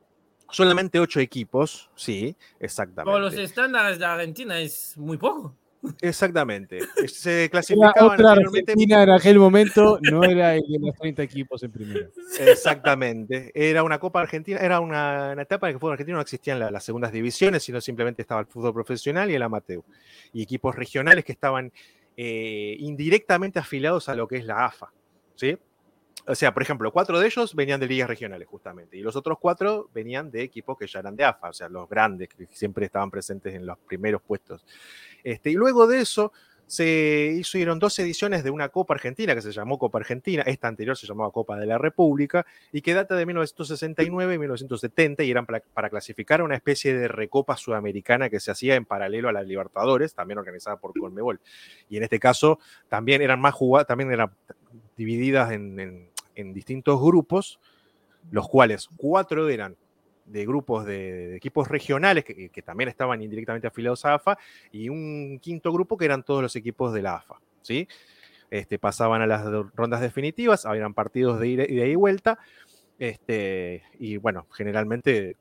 C: Solamente ocho equipos, sí, exactamente.
A: Por los estándares de Argentina es muy poco.
C: Exactamente. Se
B: Era
C: clasificaban anteriormente
B: Argentina en aquel momento, no era el de los 30 equipos en primera.
C: Exactamente. Era una Copa Argentina, era una, una etapa en que el fútbol argentino no existían la- las segundas divisiones, sino simplemente estaba el fútbol profesional y el amateur. Y equipos regionales que estaban eh, indirectamente afiliados a lo que es la AFA. ¿sí? O sea, por ejemplo, cuatro de ellos venían de ligas regionales, justamente, y los otros cuatro venían de equipos que ya eran de AFA, o sea, los grandes, que siempre estaban presentes en los primeros puestos. Este, y luego de eso, se hicieron dos ediciones de una Copa Argentina que se llamó Copa Argentina, esta anterior se llamaba Copa de la República, y que data de 1969 y 1970, y eran para, para clasificar una especie de recopa sudamericana que se hacía en paralelo a la Libertadores, también organizada por Conmebol. Y en este caso también eran más jugadas, también eran divididas en distintos grupos, los cuales cuatro eran de grupos de, equipos regionales que, también estaban indirectamente afiliados a AFA y un quinto grupo que eran todos los equipos de la AFA, ¿sí? Este, pasaban a las rondas definitivas, habían partidos de ida, y vuelta, este, y bueno, generalmente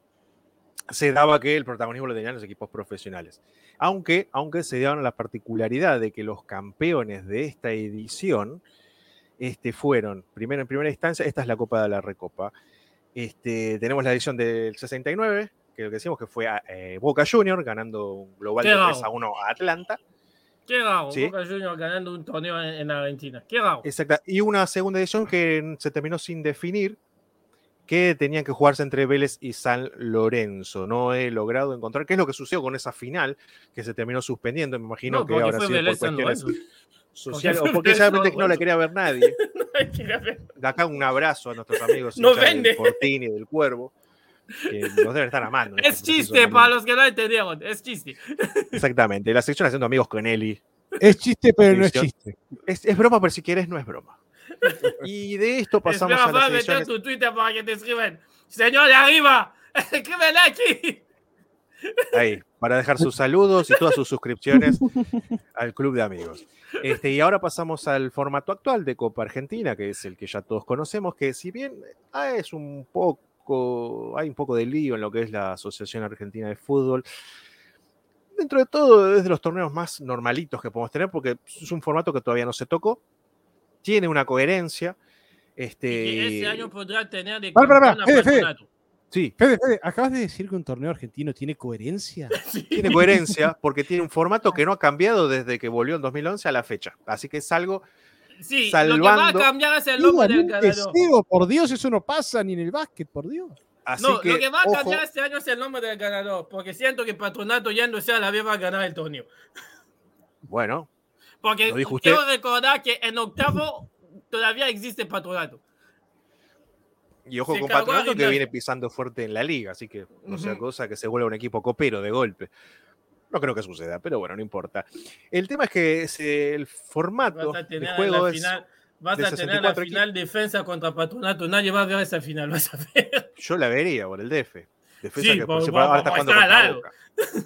C: se daba que el protagonismo lo tenían los equipos profesionales. Aunque, aunque se daban la particularidad de que los campeones de esta edición este, fueron, primero en primera instancia, esta es la Copa de la Recopa. Este, tenemos la edición del 69, que lo que decimos que fue a, eh, Boca Junior ganando un global de
A: raro.
C: 3 a 1 a Atlanta.
A: Qué raro,
C: Sí.
A: Boca Juniors ganando un torneo en, en Argentina. Qué raro.
C: Exacta. Y una segunda edición que se terminó sin definir, que tenían que jugarse entre Vélez y San Lorenzo. No he logrado encontrar qué es lo que sucedió con esa final que se terminó suspendiendo. Me imagino
A: No,
C: que
A: porque
C: habrá
A: fue
C: o porque realmente
A: San
C: no la quería ver nadie.
A: Que.
C: De acá un abrazo a nuestros amigos
A: No
C: del
A: vende.
C: Fortín y del Cuervo, que nos deben estar amando.
A: Es
C: este
A: chiste para los que no entendieron. Es chiste.
C: Exactamente. La sección haciendo amigos con Eli.
B: Es chiste, pero no es chiste.
C: Es, es broma, pero si quieres, no es broma. Y de esto pasamos
A: Espera,
C: a
A: va
C: las
A: a meter tu Twitter para que te escriban. Señor de arriba, escríbele aquí.
C: Ahí, para dejar sus saludos y todas sus suscripciones al club de amigos. Este, y ahora pasamos al formato actual de Copa Argentina, que es el que ya todos conocemos, que si bien ah, es un poco, hay un poco de lío en lo que es la Asociación Argentina de Fútbol, dentro de todo es de los torneos más normalitos que podemos tener, porque es un formato que todavía no se tocó, tiene una coherencia. Este,
A: Y que este año podrá tener de
B: Para, para, para,
C: sí,
B: Fede, Fede, ¿acabas de decir que un torneo argentino tiene coherencia?
C: tiene coherencia porque tiene un formato que no ha cambiado desde que volvió en 2011 a la fecha. Así que es algo
A: Sí, lo que va a cambiar es el nombre del
B: deseo, por Dios, eso no pasa ni en el básquet, por Dios.
C: Así
A: No,
C: que,
A: lo que va a
C: ojo,
A: cambiar este año es el nombre del ganador, porque siento que Patronato ya no sea la vez va a ganar el torneo.
C: bueno,
A: Porque
C: Lo dijo usted.
A: quiero recordar que en octavo todavía existe Patronato.
C: Y ojo con Patronato que viene pisando fuerte en la liga, así que no sea cosa que se vuelva un equipo copero de golpe. No creo que suceda, pero bueno, no importa. El tema es que es el formato
A: Vas a tener
C: de
A: en
C: juego
A: la
C: es.
A: final, vas a tener la
C: 64
A: final defensa contra Patronato. Nadie va a ver esa final, vas a ver.
C: Yo la vería por el DF. Defensa
A: Sí,
C: que
A: por-
C: por, ahora está jugando contra. Boca.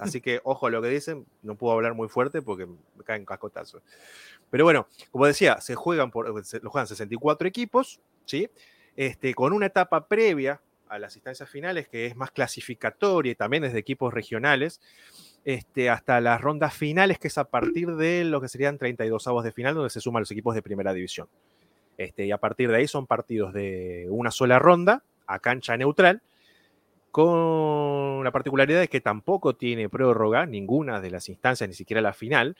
C: Así que ojo a lo que dicen. No puedo hablar muy fuerte porque me caen cascotazos. Pero bueno, como decía, se juegan por, se- lo juegan 64 equipos, ¿sí? Este, con una etapa previa a las instancias finales que es más clasificatoria y también es de equipos regionales, este, hasta las rondas finales, que es a partir de lo que serían 32 avos de final, donde se suman los equipos de primera división. Este, y a partir de ahí son partidos de una sola ronda, a cancha neutral, con la particularidad de que tampoco tiene prórroga ninguna de las instancias, ni siquiera la final.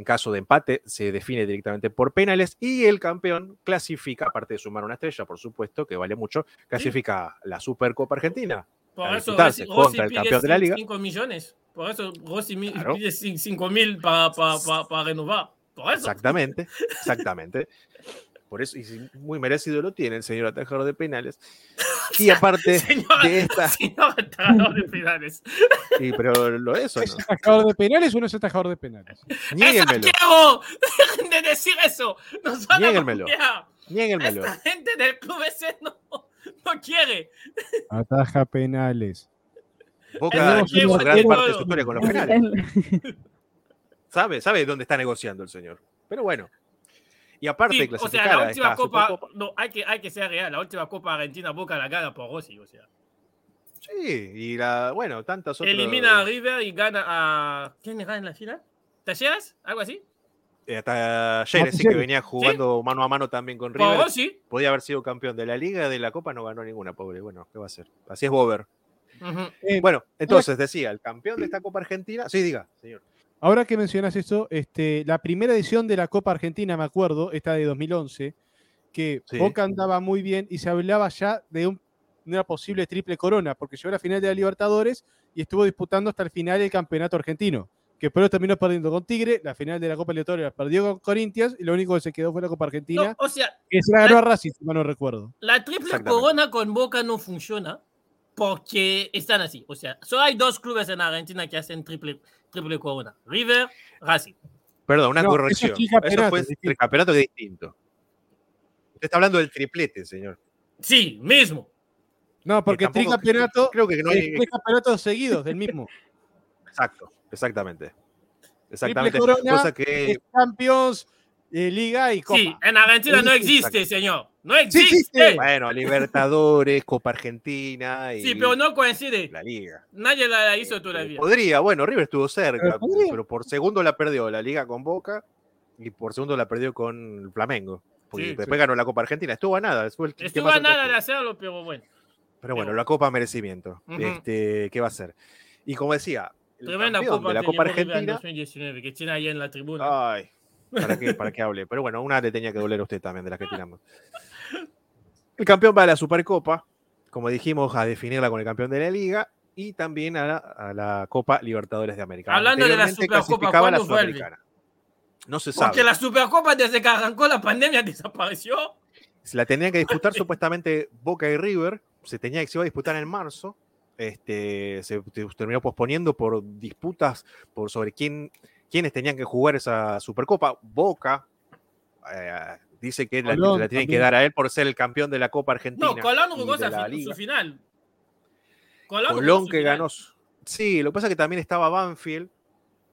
C: En caso de empate, se define directamente por penales y el campeón clasifica, aparte de sumar una estrella, por supuesto, que vale mucho, clasifica la Supercopa Argentina.
A: Por eso Rossi,
C: contra el campeón de la liga.
A: 5 millones. Por eso Rossi
C: Claro.
A: pide 5 mil para renovar. Por eso.
C: Exactamente, exactamente. Por eso, y si muy merecido lo tiene el señor atajador de penales. Y aparte
A: Señor,
C: de esta,
A: señor atajador de finales.
C: sí, pero lo es o
B: ¿Es
C: no.
B: atajador de penales o no es atajador de penales?
C: Niéguenmelo.
A: ¡Dejen de decir eso! ¡Nos van
C: Niéguenmelo. niéguenmelo.
A: Esta gente del club ese no, no quiere.
B: Ataja penales.
C: Boca hizo gran parte de su historia con los penales. Sabe, sabe dónde está negociando el señor. Pero bueno. Y aparte
A: Sí, o sea, la última
C: esta
A: copa,
C: Supercopa-
A: no, hay que, hay que ser real, la última copa argentina Boca la gana por Rossi, o sea.
C: Sí, y la, bueno, tantas otras.
A: Elimina a River y gana a... ¿Quién le gana en la final? ¿Talleres? ¿Algo así?
C: eh, Hasta ayer, sí, que venía jugando mano a mano también con
A: Por
C: River.
A: Rossi.
C: Podía haber sido campeón de la liga, de la copa no ganó ninguna, pobre. Bueno, ¿qué va a hacer? Así es Bober.
B: Eh,
C: Bueno, entonces decía, el campeón de esta Copa Argentina. Sí, diga, señor.
B: Ahora que mencionas esto, este, la primera edición de la Copa Argentina, me acuerdo, esta de 2011, que
C: Sí.
B: Boca andaba muy bien y se hablaba ya de un- una posible triple corona, porque llegó a la final de la Libertadores y estuvo disputando hasta el final el campeonato argentino, que pero terminó perdiendo con Tigre, la final de la Copa Libertadores la perdió con Corinthians y lo único que se quedó fue la Copa Argentina,
A: No, o sea,
B: que se la ganó a Racing, si mal no recuerdo.
A: la triple corona con Boca no funciona porque están así. O sea, solo hay dos clubes en Argentina que hacen triple, triple corona. River, Racing.
C: Perdón, una
B: No, eso es
C: corrección. Eso,
B: tricampeonato,
C: fue
B: es distinto.
C: tricampeonato que es distinto. Usted está hablando del triplete, señor.
A: Sí, mismo.
B: No, porque
C: tampoco-
B: tricampeonato
C: Creo que no hay.
B: tres campeonatos seguidos del mismo.
C: Exacto, exactamente. Exactamente.
B: corona
C: Cosa que.
B: Es Champions, eh, Liga y Copa.
A: Sí, en Argentina no existe, señor. No
B: Sí
A: existe.
C: Bueno, Libertadores, Copa Argentina y
A: Sí, pero no coincide.
C: la Liga.
A: Nadie la hizo
C: Eh,
A: todavía.
C: Podría, bueno, River estuvo cerca,
B: Pero
C: por segundo la perdió la Liga con Boca y por segundo la perdió con el Flamengo. Porque
A: Sí,
C: después ganó la Copa Argentina. Estuvo a nada. Fue el
A: Estuvo a nada de
C: estuvo.
A: hacerlo, pero bueno.
C: Pero bueno,
A: pero-
C: la Copa merecimiento. Este, ¿Qué va a ser? Y como decía, el
A: Tremenda
C: campeón
A: copa
C: de la Copa Argentina.
A: 2019, que tiene ahí en la tribuna.
C: Ay, ¿para qué, ¿para qué hable? Pero bueno, una le tenía que doler a usted también de las que tiramos. El campeón va a la Supercopa, como dijimos, a definirla con el campeón de la Liga y también a la, a la Copa Libertadores de América.
A: Hablando de la Supercopa, ¿cuándo vuelve?
C: No se sabe.
A: Porque la Supercopa desde que arrancó la pandemia desapareció.
C: Se la tenían que disputar supuestamente Boca y River. Se tenía que se iba a disputar en marzo. Este, se te- terminó posponiendo por disputas por sobre quién, quiénes tenían que jugar esa Supercopa. Boca eh, dice que la,
B: Colón
C: la tienen que dar a él por ser el campeón de la Copa Argentina.
A: No, Colón jugó esa su final. Colón,
C: Colón
A: su
C: que
A: final.
C: ganó. Sí, lo que pasa es que también estaba Banfield,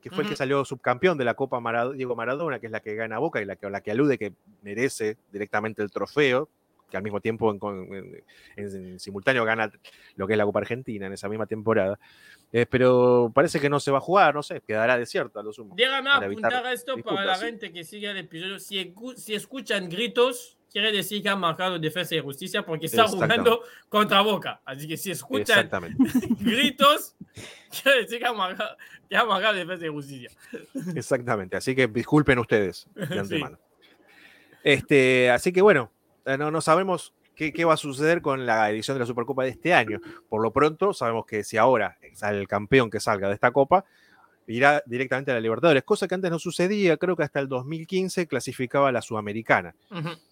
C: que fue el que salió subcampeón de la Copa Marado- Diego Maradona, que es la que gana Boca y la que, la que alude que merece directamente el trofeo, que al mismo tiempo en, con- en- en- en simultáneo gana lo que es la Copa Argentina en esa misma temporada. Eh, pero parece que no se va a jugar, no sé, quedará desierto a lo sumo.
A: Déjame apuntar esto para la gente que sigue el episodio. Si, si escuchan gritos, quiere decir que han marcado defensa y justicia porque está jugando contra Boca. Así que si escuchan gritos, quiere decir que han marcado, que han marcado defensa y justicia.
C: exactamente. Así que disculpen ustedes de
A: Sí.
C: antemano. Este, así que bueno, eh, no, no sabemos qué, qué va a suceder con la edición de la Supercopa de este año. Por lo pronto, sabemos que si ahora sale el campeón que salga de esta copa, irá directamente a la Libertadores, cosa que antes no sucedía, creo que hasta el 2015 clasificaba a la Sudamericana.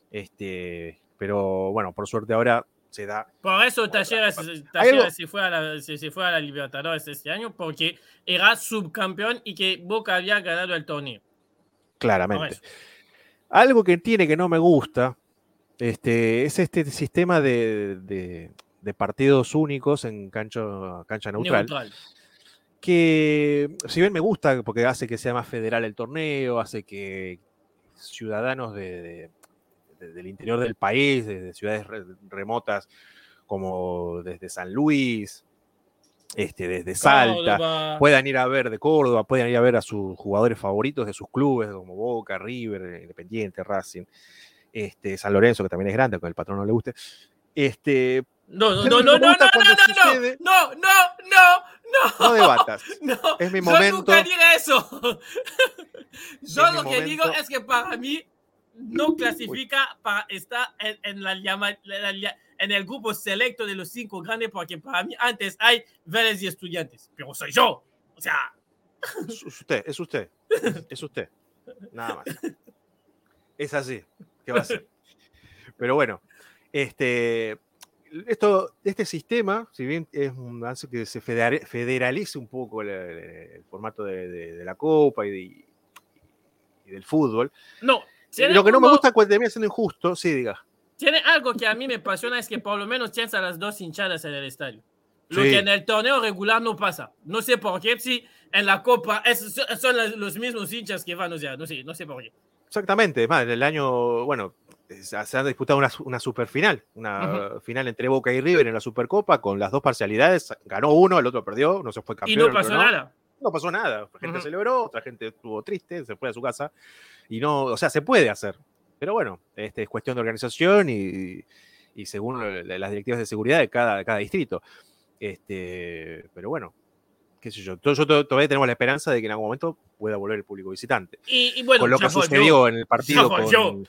C: Este, pero bueno, por suerte ahora se da.
A: Por eso Talleres, se, fue a la, fue a la Libertadores este año porque era subcampeón y que Boca había ganado el torneo.
C: Claramente. Algo que tiene que no me gusta este, es este sistema de, de- de partidos únicos en cancho- cancha neutral.
A: Neutral.
C: que si bien me gusta porque hace que sea más federal el torneo, hace que ciudadanos de- de- de- del interior del país, de, de ciudades re- remotas como desde San Luis, este, desde Salta,
A: Córdoba.
C: puedan ir a ver de Córdoba, puedan ir a ver a sus jugadores favoritos de sus clubes como Boca, River, Independiente, Racing, este, San Lorenzo, que también es grande, aunque al patrón no le guste. Este,
A: No, no, no, no, no, no, no, no,
C: sucede-
A: no, no, no, no,
C: no debatas.
A: no.
C: Es mi
A: Yo
C: momento.
A: nunca diga eso. Yo
C: Es
A: lo que digo
C: momento.
A: es que para mí no clasifica para estar en, en la llama- la- la- en el grupo selecto de los cinco grandes porque para mí antes hay Vélez y Estudiantes, pero soy yo. O sea,
C: Es usted, es usted, es usted. Nada más. Es así. ¿Qué va a hacer? Pero bueno, este, esto, este sistema, si bien es un- hace que se federa- federalice un poco el, el formato de, de- de la Copa y, de- y del fútbol,
A: no. tiene
C: lo que no me gusta cuando termina siendo injusto, sí, diga.
A: Tiene algo que a mí me apasiona es que por lo menos tienes a las dos hinchadas en el estadio. Lo
C: Sí.
A: que en el torneo regular no pasa. No sé por qué, si en la Copa es- son los mismos hinchas que van, o sea, no sé, no sé por qué.
C: Exactamente, es más, el año, bueno, se se han disputado una, una superfinal, una final entre Boca y River en la Supercopa con las dos parcialidades. Ganó uno, el otro perdió, no se fue
A: Y
C: campeón.
A: no
C: el otro
A: pasó
C: no.
A: nada.
C: no pasó nada. La gente
A: Ujú.
C: celebró, otra gente estuvo triste, se fue a su casa. Y no, o sea, se puede hacer. Pero bueno, este, es cuestión de organización y, y según la- las directivas de seguridad de cada, de cada distrito. Este, pero bueno, qué sé yo. Yo to- todavía tenemos la esperanza de que en algún momento pueda volver el público visitante.
A: Y, y bueno,
C: con lo que sucedió en el partido.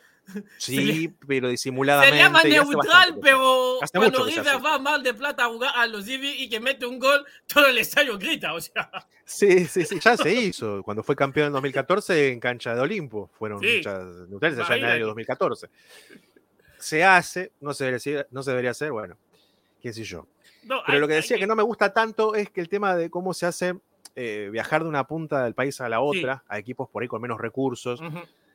C: Sí, pero disimuladamente. y hace
A: neutral, pero cuando River va mal de plata a jugar a los Ivi y que mete un gol, todo el estadio grita, o sea.
C: Sí, sí, sí, ya se hizo. Cuando fue campeón en 2014 en cancha de Olimpo, fueron
A: Sí.
C: muchas neutrales allá en el año 2014. Se hace, no se debería, no se debería hacer, bueno, qué sé yo.
A: No,
C: Pero
A: hay-
C: lo que
A: hay
C: decía que no me gusta tanto es que el tema de cómo se hace eh, viajar de una punta del país a la otra, a equipos por ahí con menos recursos,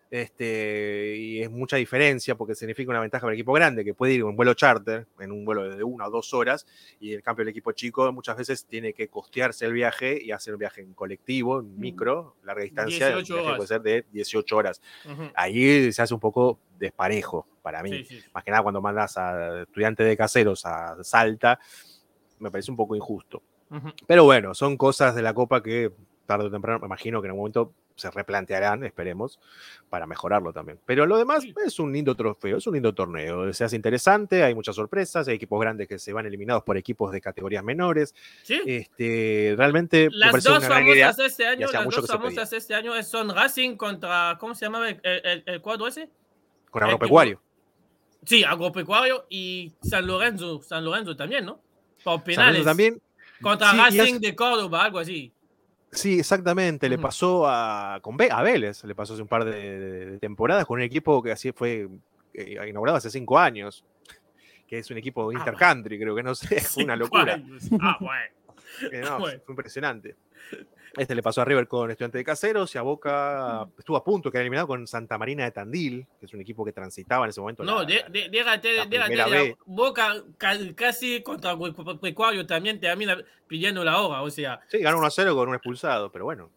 C: este, y es mucha diferencia porque significa una ventaja para el equipo grande que puede ir en un vuelo charter, en un vuelo de una o dos horas, y en cambio el equipo chico muchas veces tiene que costearse el viaje y hacer un viaje en colectivo, en micro, larga distancia, un
A: 18
C: viaje
A: horas.
C: puede ser de 18 horas. Ahí se hace un poco desparejo para mí.
A: Sí, sí.
C: Más que nada cuando mandas a estudiantes de caseros a Salta, me parece un poco injusto.
A: Ujú.
C: Pero bueno, son cosas de la Copa que tarde o temprano, me imagino que en algún momento se replantearán, esperemos, para mejorarlo también. Pero lo demás es un lindo trofeo, es un lindo torneo. Se hace interesante, hay muchas sorpresas, hay equipos grandes que se van eliminados por equipos de categorías menores.
A: Sí.
C: Este, realmente me
A: Las dos famosas este año, las dos famosas este año son Racing contra, ¿cómo se llamaba el, el- el cuadro ese?
C: Con agropecuario.
A: Sí, Agropecuario y San Lorenzo, San Lorenzo también, ¿no? Por penales.
C: También.
A: Contra
C: Sí,
A: Racing
C: hace-
A: de Córdoba, algo así.
C: Sí, exactamente. Le
A: Ujú.
C: pasó a, con a Vélez, le pasó hace un par de, de- de temporadas con un equipo que así fue eh, inaugurado hace cinco años, que es un equipo
A: Ah,
C: intercountry, creo que no sé, fue una locura.
A: Ah, bueno.
C: Eh, no,
A: Bueno.
C: Fue impresionante. Este le pasó a River con Estudiante de Caseros y a Boca estuvo a punto de quedar eliminado con Santa Marina de Tandil, que es un equipo que transitaba en ese momento.
A: No, déjate, déjate. Boca ca- casi contra Agropecuario también termina pidiendo la hora, o sea,
C: Sí, ganó 1 a 0 con un expulsado, pero bueno,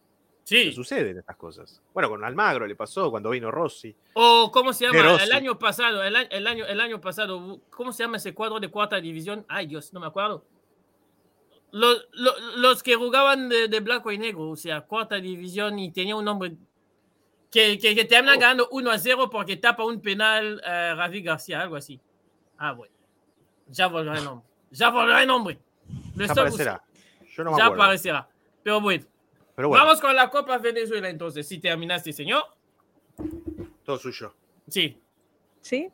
A: sí.
C: suceden estas cosas. Bueno, con Almagro le pasó cuando vino Rossi.
A: O cómo se llama, el año pasado, el año, el año pasado, ¿cómo se llama ese cuadro de cuarta división? Ay, Dios, no me acuerdo. Los, lo- los que jugaban de, de blanco y negro, o sea, cuarta división y tenía un nombre que, que, que terminan
C: Oh.
A: ganando 1 a 0 porque tapa un penal eh, Rafi García, algo así. Ah, bueno. Ya volverá el nombre. Ya volverá el nombre. Lo
C: Ya aparecerá. Yo no me
A: ya
C: acuerdo.
A: aparecerá. Pero bueno,
C: Pero bueno,
A: vamos con la Copa Venezuela entonces. Si terminaste, señor.
C: todo suyo.
A: Sí.
D: ¿Sí?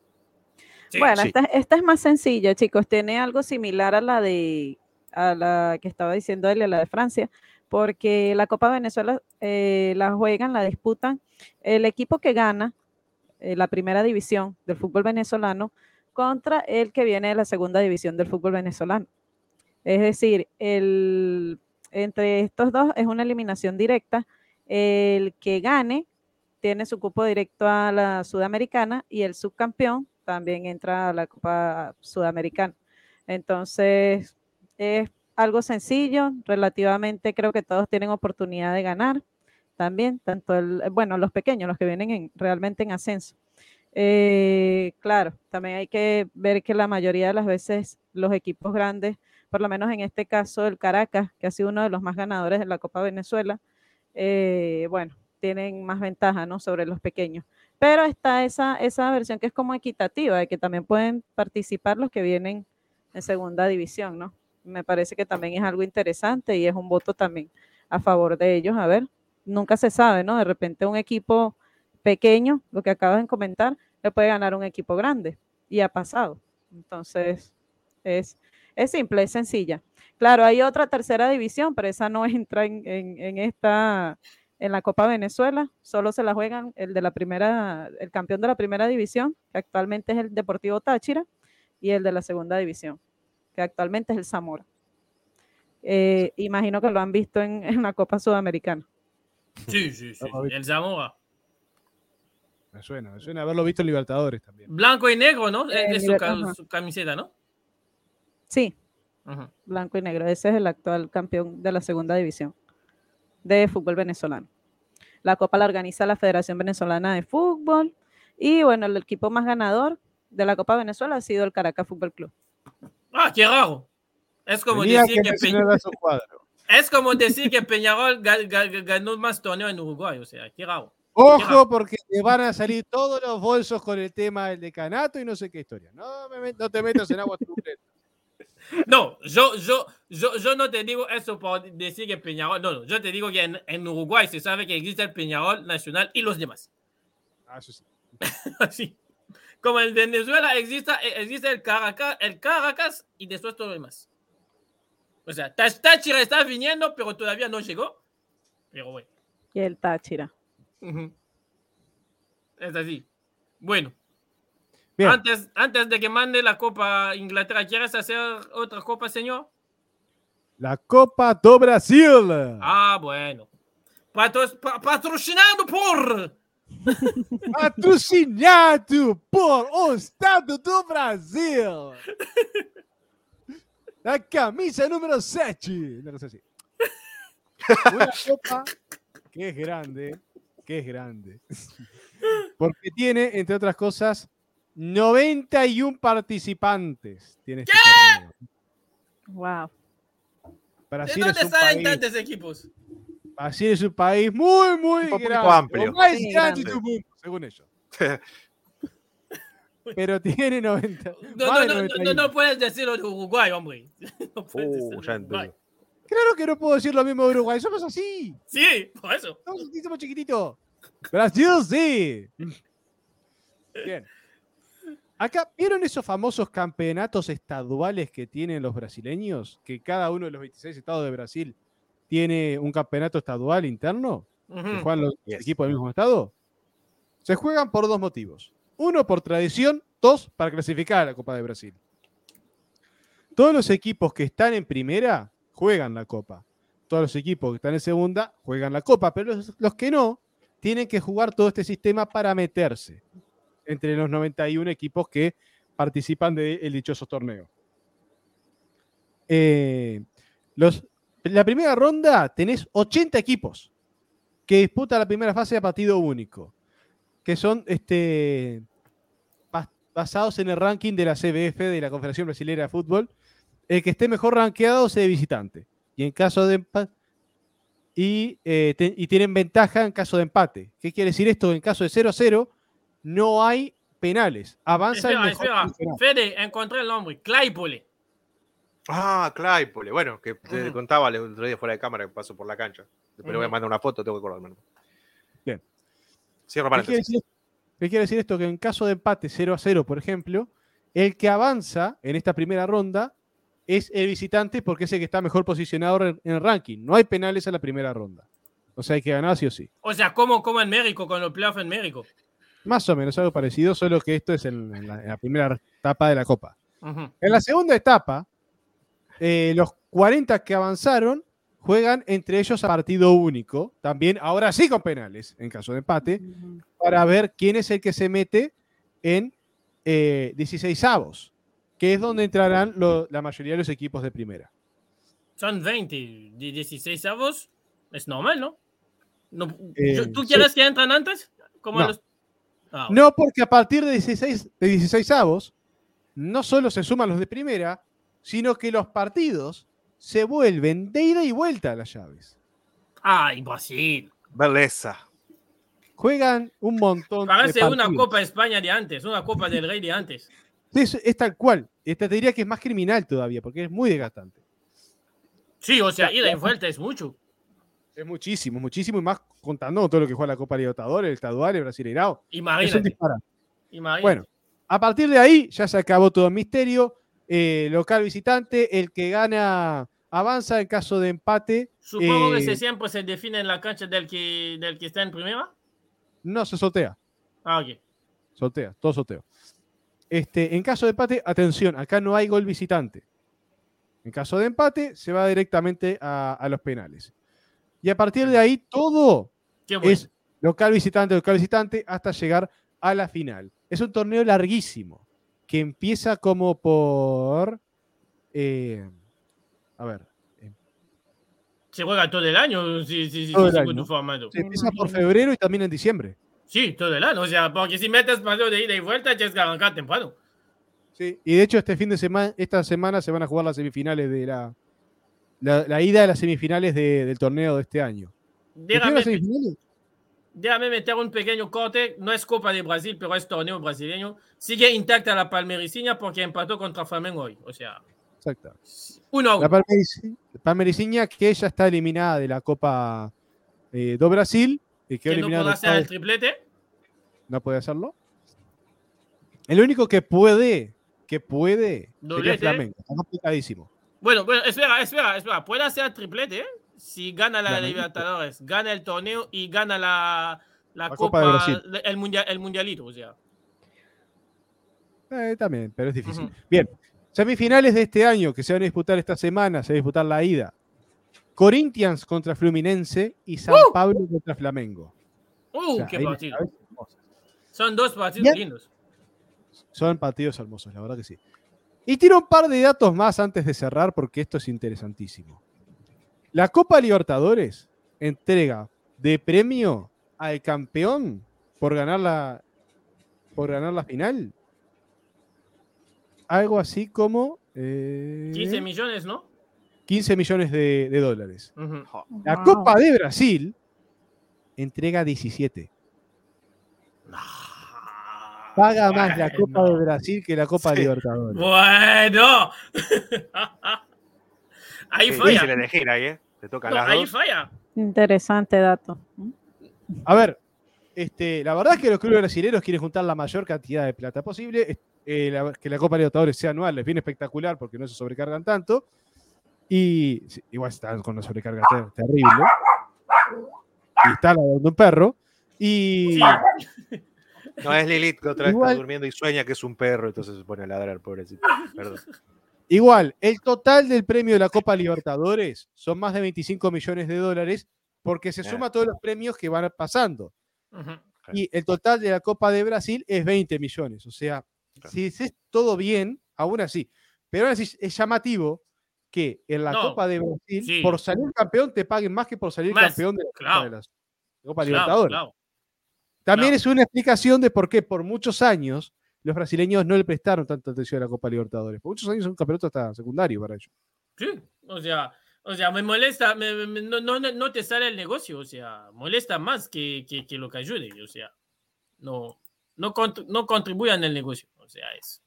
A: sí.
D: bueno,
C: sí.
D: esta, esta es más sencilla, chicos. Tiene algo similar a la de a la que estaba diciendo él, a la de Francia, porque la Copa Venezuela eh, la juegan, la disputan el equipo que gana eh, la primera división del fútbol venezolano contra el que viene de la segunda división del fútbol venezolano. Es decir, el, entre estos dos es una eliminación directa. El que gane tiene su cupo directo a la Sudamericana y el subcampeón también entra a la Copa Sudamericana. Entonces, es algo sencillo, relativamente creo que todos tienen oportunidad de ganar también, tanto el, bueno, los pequeños, los que vienen en, realmente en ascenso. Eh, claro, también hay que ver que la mayoría de las veces los equipos grandes, por lo menos en este caso el Caracas, que ha sido uno de los más ganadores de la Copa Venezuela, eh, bueno, tienen más ventaja ¿no? sobre los pequeños. Pero está esa, esa versión que es como equitativa, de que también pueden participar los que vienen en segunda división, ¿no? Me parece que también es algo interesante y es un voto también a favor de ellos. A ver, nunca se sabe, ¿no? De repente un equipo pequeño, lo que acabas de comentar, le puede ganar un equipo grande y ha pasado. Entonces, es, es simple, es sencilla. Claro, hay otra tercera división, pero esa no entra en, en, en esta, en la Copa Venezuela, solo se la juegan el de la primera, el campeón de la primera división, que actualmente es el Deportivo Táchira, y el de la segunda división, que actualmente es el Zamora. Eh, imagino que lo han visto en, en la Copa Sudamericana.
A: Sí, sí, sí. El Zamora.
B: Me suena, me suena haberlo visto en Libertadores también.
A: Blanco y negro, ¿no?
D: Eh,
A: Es su,
D: liber-
A: ca-
D: ajá.
A: su camiseta, ¿no?
D: Sí, blanco y negro. Ese es el actual campeón de la segunda división de fútbol venezolano. La Copa la organiza la Federación Venezolana de Fútbol. Y bueno, el equipo más ganador de la Copa Venezuela ha sido el Caracas Fútbol Club.
A: Ah, qué raro. Es como,
B: Tenía
A: decir
B: que
A: es como decir Peñarol ga- ga- ganó más torneo en Uruguay, o sea, qué raro.
B: Ojo, porque te van a salir todos los bolsos con el tema del decanato y no sé qué historia. No, me no te metas en agua turbulentas.
A: No, yo, yo, yo, yo no te digo eso por decir que Peñarol, no, no, yo te digo que en, en Uruguay se sabe que existe el Peñarol Nacional y los demás.
B: Ah, eso sí.
A: Así. Como en Venezuela existe, existe el, Caracas, el Caracas y después todo lo demás. O sea, Táchira está viniendo, pero todavía no llegó. Pero bueno.
D: Y el Táchira.
A: Ujú. Es así. Bueno,
B: Bien.
A: antes, antes de que mande la Copa Inglaterra, ¿quieres hacer otra Copa, señor?
B: La Copa do Brasil.
A: Ah, bueno. Patro- pa- patrocinado por.
B: Patrocinado por o Estado do Brasil. La camisa número 7. Una cosa así. Una copa que es grande, que es grande. Porque tiene, entre otras cosas, 91 participantes. Tiene este torneo.
D: Wow.
A: ¿De
B: Brasil
A: dónde
B: es un
A: salen
B: país.
A: tantos equipos?
B: Brasil es un país muy, muy
C: Un
B: grande.
C: amplio.
B: lo más
D: Sí,
B: grande
D: grande.
B: mundo, según ellos. Pero tiene 90.
A: No, no, no, no,
B: 91.
A: no puedes decirlo de Uruguay, hombre. No puedes
C: Uh, ya
A: Uruguay.
B: Claro que no puedo decir lo mismo de Uruguay. Somos así.
A: Sí, por eso.
B: Somos así, somos chiquititos. Brasil sí. Bien. Acá, ¿vieron esos famosos campeonatos estaduales que tienen los brasileños? Que cada uno de los 26 estados de Brasil tiene un campeonato estadual interno. que juegan los
C: Yes.
B: equipos del mismo estado. Se juegan por dos motivos. Uno, por tradición. Dos, para clasificar a la Copa de Brasil. Todos los equipos que están en primera juegan la Copa. Todos los equipos que están en segunda juegan la Copa. Pero los, los que no, tienen que jugar todo este sistema para meterse entre los 91 equipos que participan del dichoso torneo. Eh, los, la primera ronda tenés 80 equipos que disputan la primera fase a partido único, que son este, bas- basados en el ranking de la CBF, de la Confederación Brasilera de Fútbol. El que esté mejor rankeado se de visitante. Y en caso de empate. Y, eh, te- y tienen ventaja en caso de empate. ¿Qué quiere decir esto? En caso de 0 a 0, no hay penales. Avanza el
A: Espera,
B: mejor
A: espera. Fede, encontré el nombre. Claypole.
C: Ah, Claypole. Bueno, que te contaba el otro día fuera de cámara que paso por la cancha. Después le voy a mandar una foto, tengo que acordarme.
B: Bien.
C: Cierro
B: ¿Qué quiere,
C: paréntesis.
B: decir, qué quiere decir esto? Que en caso de empate 0 a 0, por ejemplo, el que avanza en esta primera ronda es el visitante porque es el que está mejor posicionado en el ranking. No hay penales en la primera ronda. O sea, hay que ganar sí o sí.
A: O sea, como, como en México, con los playoffs en México.
B: Más o menos algo parecido, solo que esto es en, en la, en la primera etapa de la Copa. En la segunda etapa, eh, los 40 que avanzaron juegan entre ellos a partido único, también ahora sí con penales, en caso de empate, para ver quién es el que se mete en eh, 16 avos, que es donde entrarán lo- la mayoría de los equipos de primera.
A: Son 20, de 16 avos. Es normal, ¿no? no
B: Eh,
A: ¿Tú
B: sí.
A: quieres que entren antes? Como
B: No.
A: los... Ah,
B: No porque a partir de 16, de 16 avos, no solo se suman los de primera, sino que los partidos se vuelven de ida y vuelta a las llaves.
A: Ay, Brasil.
C: Belleza.
B: Juegan un montón
A: Parece
B: de
A: una
B: partidos.
A: Copa de España de antes, una Copa del Rey de antes.
B: Es, es tal cual. Esta te diría que es más criminal todavía, porque es muy desgastante.
A: Sí, o sea, ida y vuelta es mucho.
B: Es muchísimo, muchísimo, y más contando con todo lo que juega la Copa Libertadores, el estadual, el Brasileirao. Es un
A: Imagínate. imagínate.
B: Bueno, a partir de ahí ya se acabó todo el misterio. Eh, local visitante, el que gana avanza en caso de empate.
A: Supongo
B: eh,
A: que se siempre se define en la cancha del que, del que está en primera.
B: No se sortea.
A: Ah, ok.
B: Sortea, todo sorteo. Este, en caso de empate, atención, acá no hay gol visitante. En caso de empate, se va directamente a, a los penales. Y a partir de ahí, todo
A: bueno.
B: es local visitante, local visitante, hasta llegar a la final. Es un torneo larguísimo, que empieza como por... eh, a ver,
A: Se juega todo el año, sí, sí, sí,
B: Todo
A: sí,
B: el año.
A: tu formato.
B: se empieza por febrero y también en diciembre.
A: Sí, todo el año. O sea, porque si metes partido de ida y vuelta, tienes que arrancar temprano.
B: Sí, y de hecho este fin de semana, esta semana se van a jugar las semifinales de la, la, la ida de las semifinales de- del torneo de este año. ¿Viste
A: Déjame, meter un pequeño corte. No es Copa de Brasil, pero es torneo brasileño. Sigue intacta la Palmericiña porque empató contra Flamengo hoy. O sea,
B: Exacto.
A: uno
B: La
A: uno.
B: Palmerici- Palmericiña que ya está eliminada de la Copa eh, do Brasil. Y
A: Que no podrá
B: en
A: hacer el triplete.
B: no puede hacerlo. El único que puede, que puede, sería
A: Doblete.
B: Flamengo. Está complicadísimo.
A: Bueno, bueno, espera, espera, espera. Puede hacer el triplete ¿eh? Si gana la. Libertadores, gana el torneo y gana la, la,
B: La
A: Copa,
B: Copa de Brasil.
A: el, mundial, el mundialito. O sea,
B: Eh, también, pero es difícil. Bien, semifinales de este año que se van a disputar esta semana, se va a disputar la ida. Corinthians contra Fluminense y San
A: ¡Uh!
B: Pablo contra Flamengo.
A: ¡uh!
B: O sea,
A: ¡Qué partido! Son dos partidos
B: Bien.
A: lindos.
B: Son partidos hermosos, la verdad que sí. Y tiro un par de datos más antes de cerrar porque esto es interesantísimo. La Copa Libertadores entrega de premio al campeón por ganar la, por ganar la final. Algo así como... eh,
A: 15 millones, ¿no?
B: 15 millones de, de dólares. La
D: Wow.
B: Copa de Brasil entrega 17. Paga más la Copa de. Brasil que la Copa
C: Sí.
B: Libertadores.
A: Bueno. ahí falla.
C: difícil elegir ahí, ¿eh? Te tocan
A: No,
C: las
A: ahí
C: dos.
A: falla.
D: Interesante dato.
B: A ver, este, la verdad es que los clubes brasileños quieren juntar la mayor cantidad de plata posible. Es- eh, la- que la Copa Libertadores sea anual les viene espectacular porque no se sobrecargan tanto. Y sí, igual están con una sobrecarga ter- terrible. Y está ladrando un perro. Y
A: Sí.
C: No, es Lilith que otra vez
B: Igual-
C: está durmiendo y sueña que es un perro, entonces se pone a ladrar, pobrecito. Perdón.
B: Igual, el total del premio de la Copa Libertadores son más de 25 millones de dólares porque se suma todos los premios que van pasando. Y el total de la Copa de Brasil es 20 millones. O sea, si es todo bien, aún así. Pero aún así es llamativo que en la
A: No,
B: Copa de Brasil,
A: sí.
B: por salir campeón, te paguen más que por salir
A: Más,
B: campeón de la Copa,
A: claro.
B: de las- Copa
A: Claro,
B: Libertadores.
A: claro.
B: También
A: claro.
B: es una explicación de por qué por muchos años los brasileños no le prestaron tanta atención a la Copa Libertadores. Por muchos años es un campeonato hasta secundario para ellos.
A: Sí, o sea, o sea, me molesta, me- me- no, no, no te sale el negocio, o sea, molesta más que, que, que lo que ayude, o sea, no, no, contr- no contribuyan al negocio, o sea, es.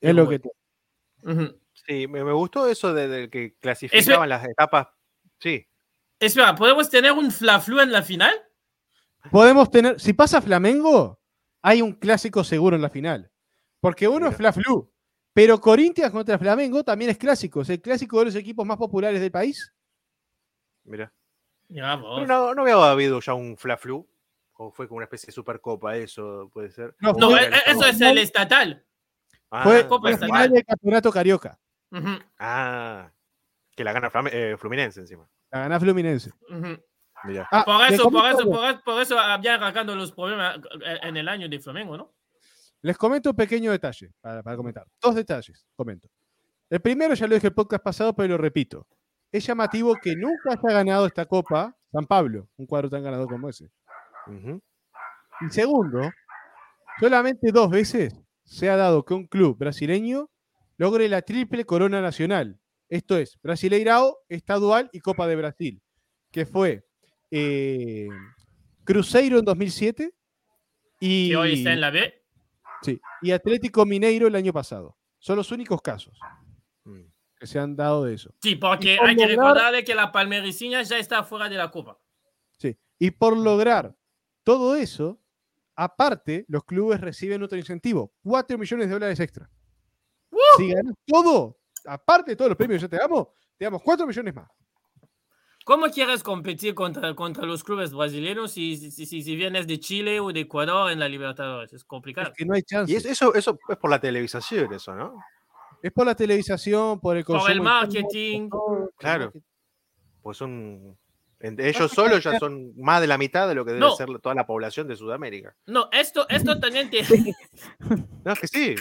B: Es lo
A: bueno.
B: que
A: Ujú.
C: Sí, me, me gustó eso de, de que clasificaban las etapas. Sí,
A: Espera, ¿podemos tener un Fla-Flu en la final?
B: podemos tener. Si pasa Flamengo, hay un clásico seguro en la final. Porque uno es
C: Mira.
B: Fla-Flu. Pero Corinthians contra Flamengo también es clásico. Es el clásico de los equipos más populares del país.
C: mira. No, no había habido ya un Fla-Flu. O fue como una especie de supercopa, eso puede ser.
B: No,
A: No,
B: fue-
A: e- e- eso es el estatal.
C: Ah,
B: Fue
A: Copa estatal.
B: final del campeonato carioca.
C: Ah, que la gana eh, Fluminense encima.
B: La gana Fluminense.
C: Mira.
B: Ah,
A: Por eso, por eso, por eso, por eso había arrancando los problemas eh, en el año de Flamengo, ¿no?
B: Les comento un pequeño detalle para, para comentar. Dos detalles, comento. El primero ya lo dije el podcast pasado, pero lo repito. Es llamativo que nunca haya ganado esta copa San Pablo, un cuadro tan ganador como ese.
C: Ujú.
B: Y segundo, solamente dos veces se ha dado que un club brasileño logre la triple corona nacional. Esto es, Brasileirao, Estadual y Copa de Brasil, que fue eh, Cruzeiro en 2007 y,
A: Que hoy está en la B.
B: sí, y Atlético Mineiro el año pasado. Son los únicos casos
C: Mm.
B: que se han dado de eso.
A: Sí, porque
B: por
A: hay que
B: lograr-
A: recordarle que la Palmericiña ya está fuera de la Copa.
B: Sí. Y por lograr todo eso, aparte, los clubes reciben otro incentivo, 4 millones de dólares extra. Si ganas todo, aparte de todos los premios que ya te damos, te damos 4 millones más.
A: ¿Cómo quieres competir contra, contra los clubes brasileños si, si, si, si vienes de Chile o de Ecuador en la Libertadores? Es complicado.
B: Es que no hay chance.
C: Y es- eso, eso es por la televisación, eso, ¿no?
B: Es por la televisación, por el
A: Por
B: consumo
A: el
B: interno,
A: marketing.
B: por el
C: Claro.
B: marketing.
C: Pues son. Ellos solos ya son más de la mitad de lo que debe
A: No.
C: ser toda la población de Sudamérica.
A: No, esto, esto también te,
C: No, es que sí.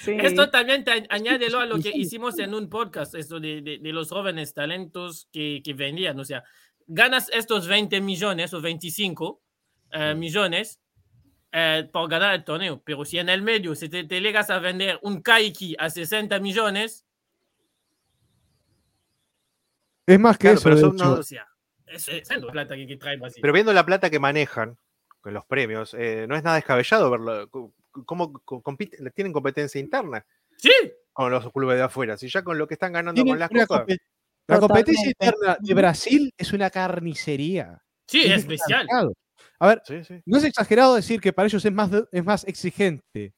D: Sí.
A: esto también te añádelo a lo que hicimos en un podcast, esto de, de, de los jóvenes talentos que, que vendían. O sea, ganas estos 20 millones o 25 eh, millones eh, por ganar el torneo, pero si en el medio si te, te llegas a vender un Kaiki a 60 millones,
B: Es más que
C: Claro,
B: eso.
C: pero
B: de
C: son
B: hecho.
C: no-
A: o sea, es, es la plata que, que trae Brasil.
C: Pero viendo la plata que manejan con los premios, eh, no es nada descabellado verlo. ¿Cómo co- compiten- tienen competencia interna
A: sí,
C: con los clubes de afuera? Si ya con lo que están ganando con las
B: compe- La competencia
D: Totalmente.
B: interna de Brasil es una carnicería.
A: sí, es
B: mercado. A ver,
C: Sí, sí.
B: no es exagerado decir que para ellos es más, es más exigente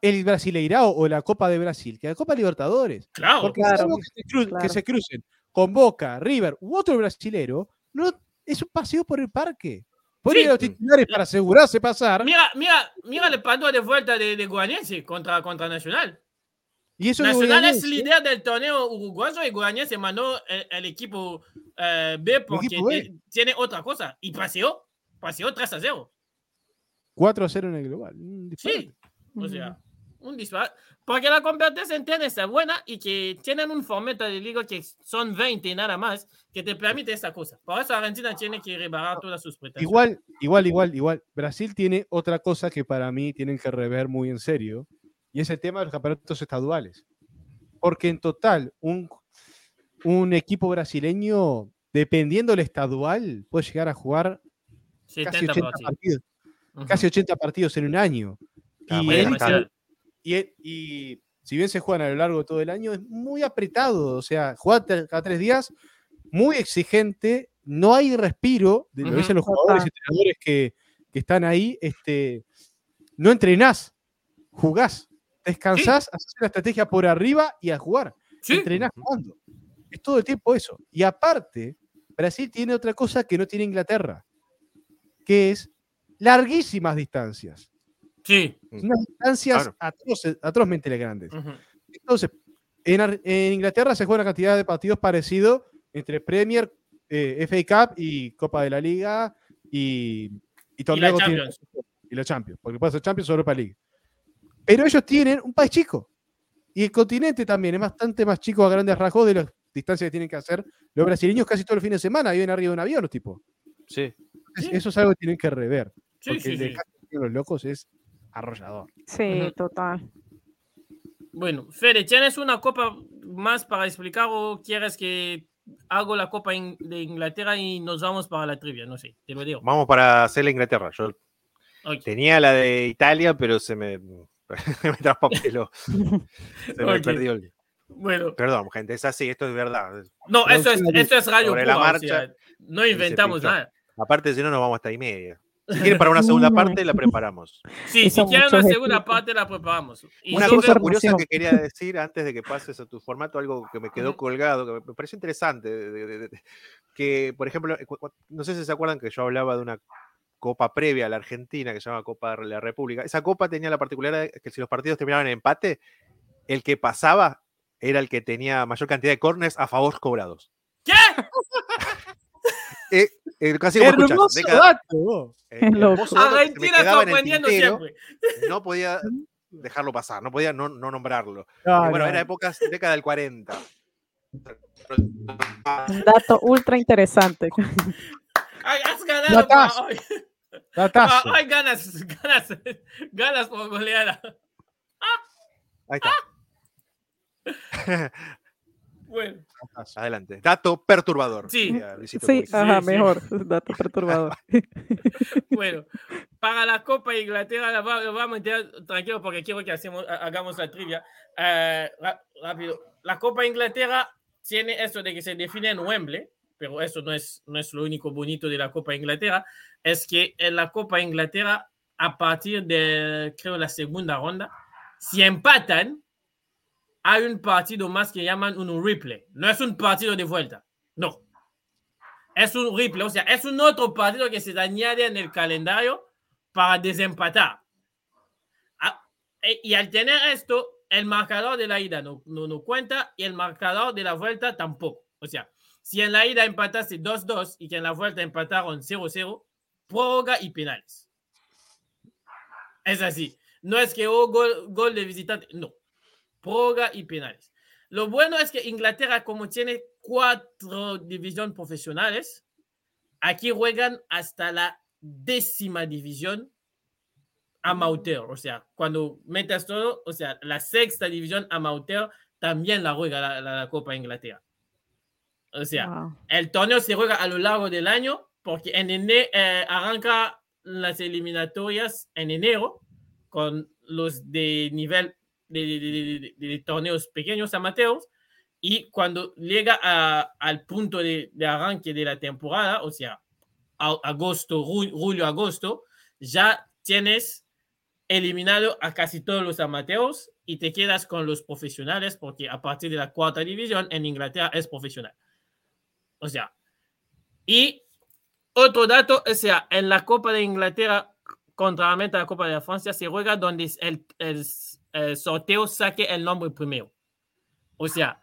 B: el Brasileirao o la Copa de Brasil que la Copa Libertadores.
A: Claro,
B: Porque
D: Claro,
B: que, se cru- que se crucen con Boca, River u otro brasilero, no, es un paseo por el parque.
A: Sí.
B: a los titulares para asegurarse pasar.
A: Mira, mira, mira el partido de vuelta de, de contra, contra Nacional.
B: Y eso de
A: Nacional es
B: Goianiense,
A: líder del torneo uruguayo y Guañense mandó el, el equipo eh, B porque
B: equipo B.
A: te- tiene otra cosa. Y paseó, paseó 3 a 0.
B: 4 a 0 en el global. Disparate.
A: Sí, o sea, un disparate. Porque la competencia interna está buena y que tienen un formato de liga que son 20 y nada más que te permite esa cosa. Por eso Argentina tiene que rebajar todas sus pretensiones.
B: Igual, igual, igual, igual. Brasil tiene otra cosa que para mí tienen que rever muy en serio, y es el tema de los campeonatos estaduales. Porque en total, un, un equipo brasileño, dependiendo del estadual, puede llegar a jugar casi
A: 70
B: 80
A: partidos.
B: casi 80 partidos en un año.
C: Ah,
B: Y, él-. Y, él- y si bien se juegan a lo largo de todo el año, es muy apretado. O sea, juega cada tres días, muy exigente, no hay respiro, de lo dicen los jugadores y entrenadores que, que están ahí. Este, no entrenás, jugás, descansás, haces una estrategia por arriba y a jugar.
A: Sí,
B: Entrenás jugando. Es todo el tiempo eso. Y aparte, Brasil tiene otra cosa que no tiene Inglaterra, que es larguísimas distancias.
A: Sí.
B: Unas distancias
C: Claro.
B: atroces- atrozmente grandes. Entonces, en, Inglaterra se juega una cantidad de partidos parecidos entre Premier, eh, FA Cup y Copa de la Liga y, y
A: Y
B: torneo
A: la
B: continental.
A: Champions.
B: y la Champions, porque puede ser Champions o Europa League. Pero ellos tienen un país chico. Y el continente también es bastante más chico a grandes rasgos de las distancias que tienen que hacer los brasileños casi todo el fin de semana. Viven arriba de un avión los tipos.
C: Sí.
B: Entonces,
A: Sí.
B: Eso es algo que tienen que rever.
A: Sí,
B: Porque
A: sí,
B: el tienen los locos es arrollador.
D: Sí,
A: Ujú.
D: total.
A: Bueno, Fede, ¿tienes una copa más para explicar o quieres que hago la copa in- de Inglaterra y nos vamos para la trivia? No sé, te lo digo.
C: Vamos para hacer la Inglaterra. Yo
A: Ok.
C: tenía la de Italia, pero se me, me traspapeló. Se me
A: Ok.
C: perdió el.
A: Bueno,
C: Perdón, gente, es así, esto es verdad.
A: no, esto es, esto es radio
C: sobre la
A: pura, o
C: marcha,
A: sea, no inventamos nada.
C: Aparte, si no, nos vamos hasta y media. Si quieren para una segunda parte, la preparamos.
A: Sí, si quieren una segunda parte la preparamos. Y
C: Una cosa curiosa que quería decir antes de que pases a tu formato, algo que me quedó colgado, que me- pareció interesante, de- de- de- de- que, por ejemplo, eh, no sé si se acuerdan que yo hablaba de una copa previa a la Argentina que se llama Copa de la República. Esa copa tenía la particularidad de que si los partidos terminaban en empate, el que pasaba era el que tenía mayor cantidad de corners a favor cobrados.
A: ¿Qué?
C: Eh, eh, casi como
B: Hermoso
C: década-
B: dato,
C: eh, hermoso dato que se me
A: Argentina
C: quedaba en el
A: sorprendiendo
C: tintero,
A: siempre.
C: no podía dejarlo pasar, no podía no, no nombrarlo.
B: No,
C: bueno,
B: no.
C: era épocas, década del 40.
D: Un dato ultra interesante.
A: Ay, has ganado.
B: Datazo.
A: Ay,
B: Datazo.
A: ay, ganas, ganas, ganas por goleada.
C: Ahí está.
A: Bueno.
C: Adelante. Dato perturbador.
A: Sí.
D: Sí, ajá,
A: sí.
D: mejor. Dato perturbador.
A: bueno, para la Copa de Inglaterra la va- la vamos a meter tranquilo porque quiero que hacemos, ha- hagamos la trivia. Eh, rápido. La Copa de Inglaterra tiene eso de que se define en Wembley, pero eso no es, no es lo único bonito de la Copa de Inglaterra. Es que en la Copa de Inglaterra, a partir de, creo, la segunda ronda, si empatan, hay un partido más que llaman un replay. No es un partido de vuelta. No. Es un replay. O sea, es un otro partido que se añade en el calendario para desempatar. Ah, Y al tener esto, el marcador de la ida no, no, no cuenta y el marcador de la vuelta tampoco. O sea, si en la ida empatase 2-2 y que en la vuelta empataron 0-0, prórroga y penales. Es así. No es que hubo gol, gol de visitante. No. Prórroga y penales. Lo bueno es que Inglaterra, como tiene cuatro divisiones profesionales, aquí juegan hasta la décima división amateur. O sea, cuando metas todo, o sea, la sexta división amateur también la juega la, la- la Copa Inglaterra. O sea,
D: Wow.
A: el torneo se juega a lo largo del año porque en ene- eh, arranca las eliminatorias en enero con los de nivel de, de- de- torneos pequeños amateurs y cuando llega a- al punto de, arranque de la temporada, o sea, agosto, ju- julio, agosto, ya tienes eliminado a casi todos los amateurs y te quedas con los profesionales porque a partir de la cuarta división en Inglaterra es profesional. O sea, y otro dato, o sea, en la Copa de Inglaterra, contrariamente a la Copa de Francia, se juega donde el, el, el sorteo saque el nombre primero. O sea,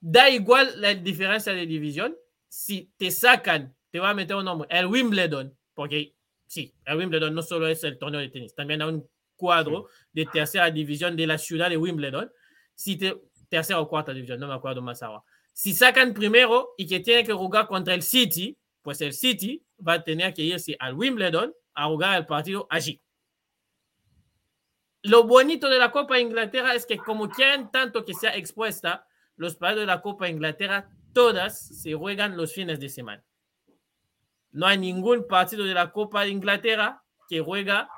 A: da igual la diferencia de división. Si te sacan, te va a meter un nombre, el Wimbledon, porque sí, el Wimbledon no solo es el torneo de tenis, también hay un cuadro de tercera división de la ciudad de Wimbledon. Si te, tercera o cuarta división, no me acuerdo más ahora. Si sacan primero y que tienen que jugar contra el City, pues el City va a tener que irse al Wimbledon a jugar el partido allí. Lo bonito de la Copa Inglaterra es que como quieren tanto que sea expuesta, los partidos de la Copa Inglaterra, todas se juegan los fines de semana. No hay ningún partido de la Copa Inglaterra que, juega,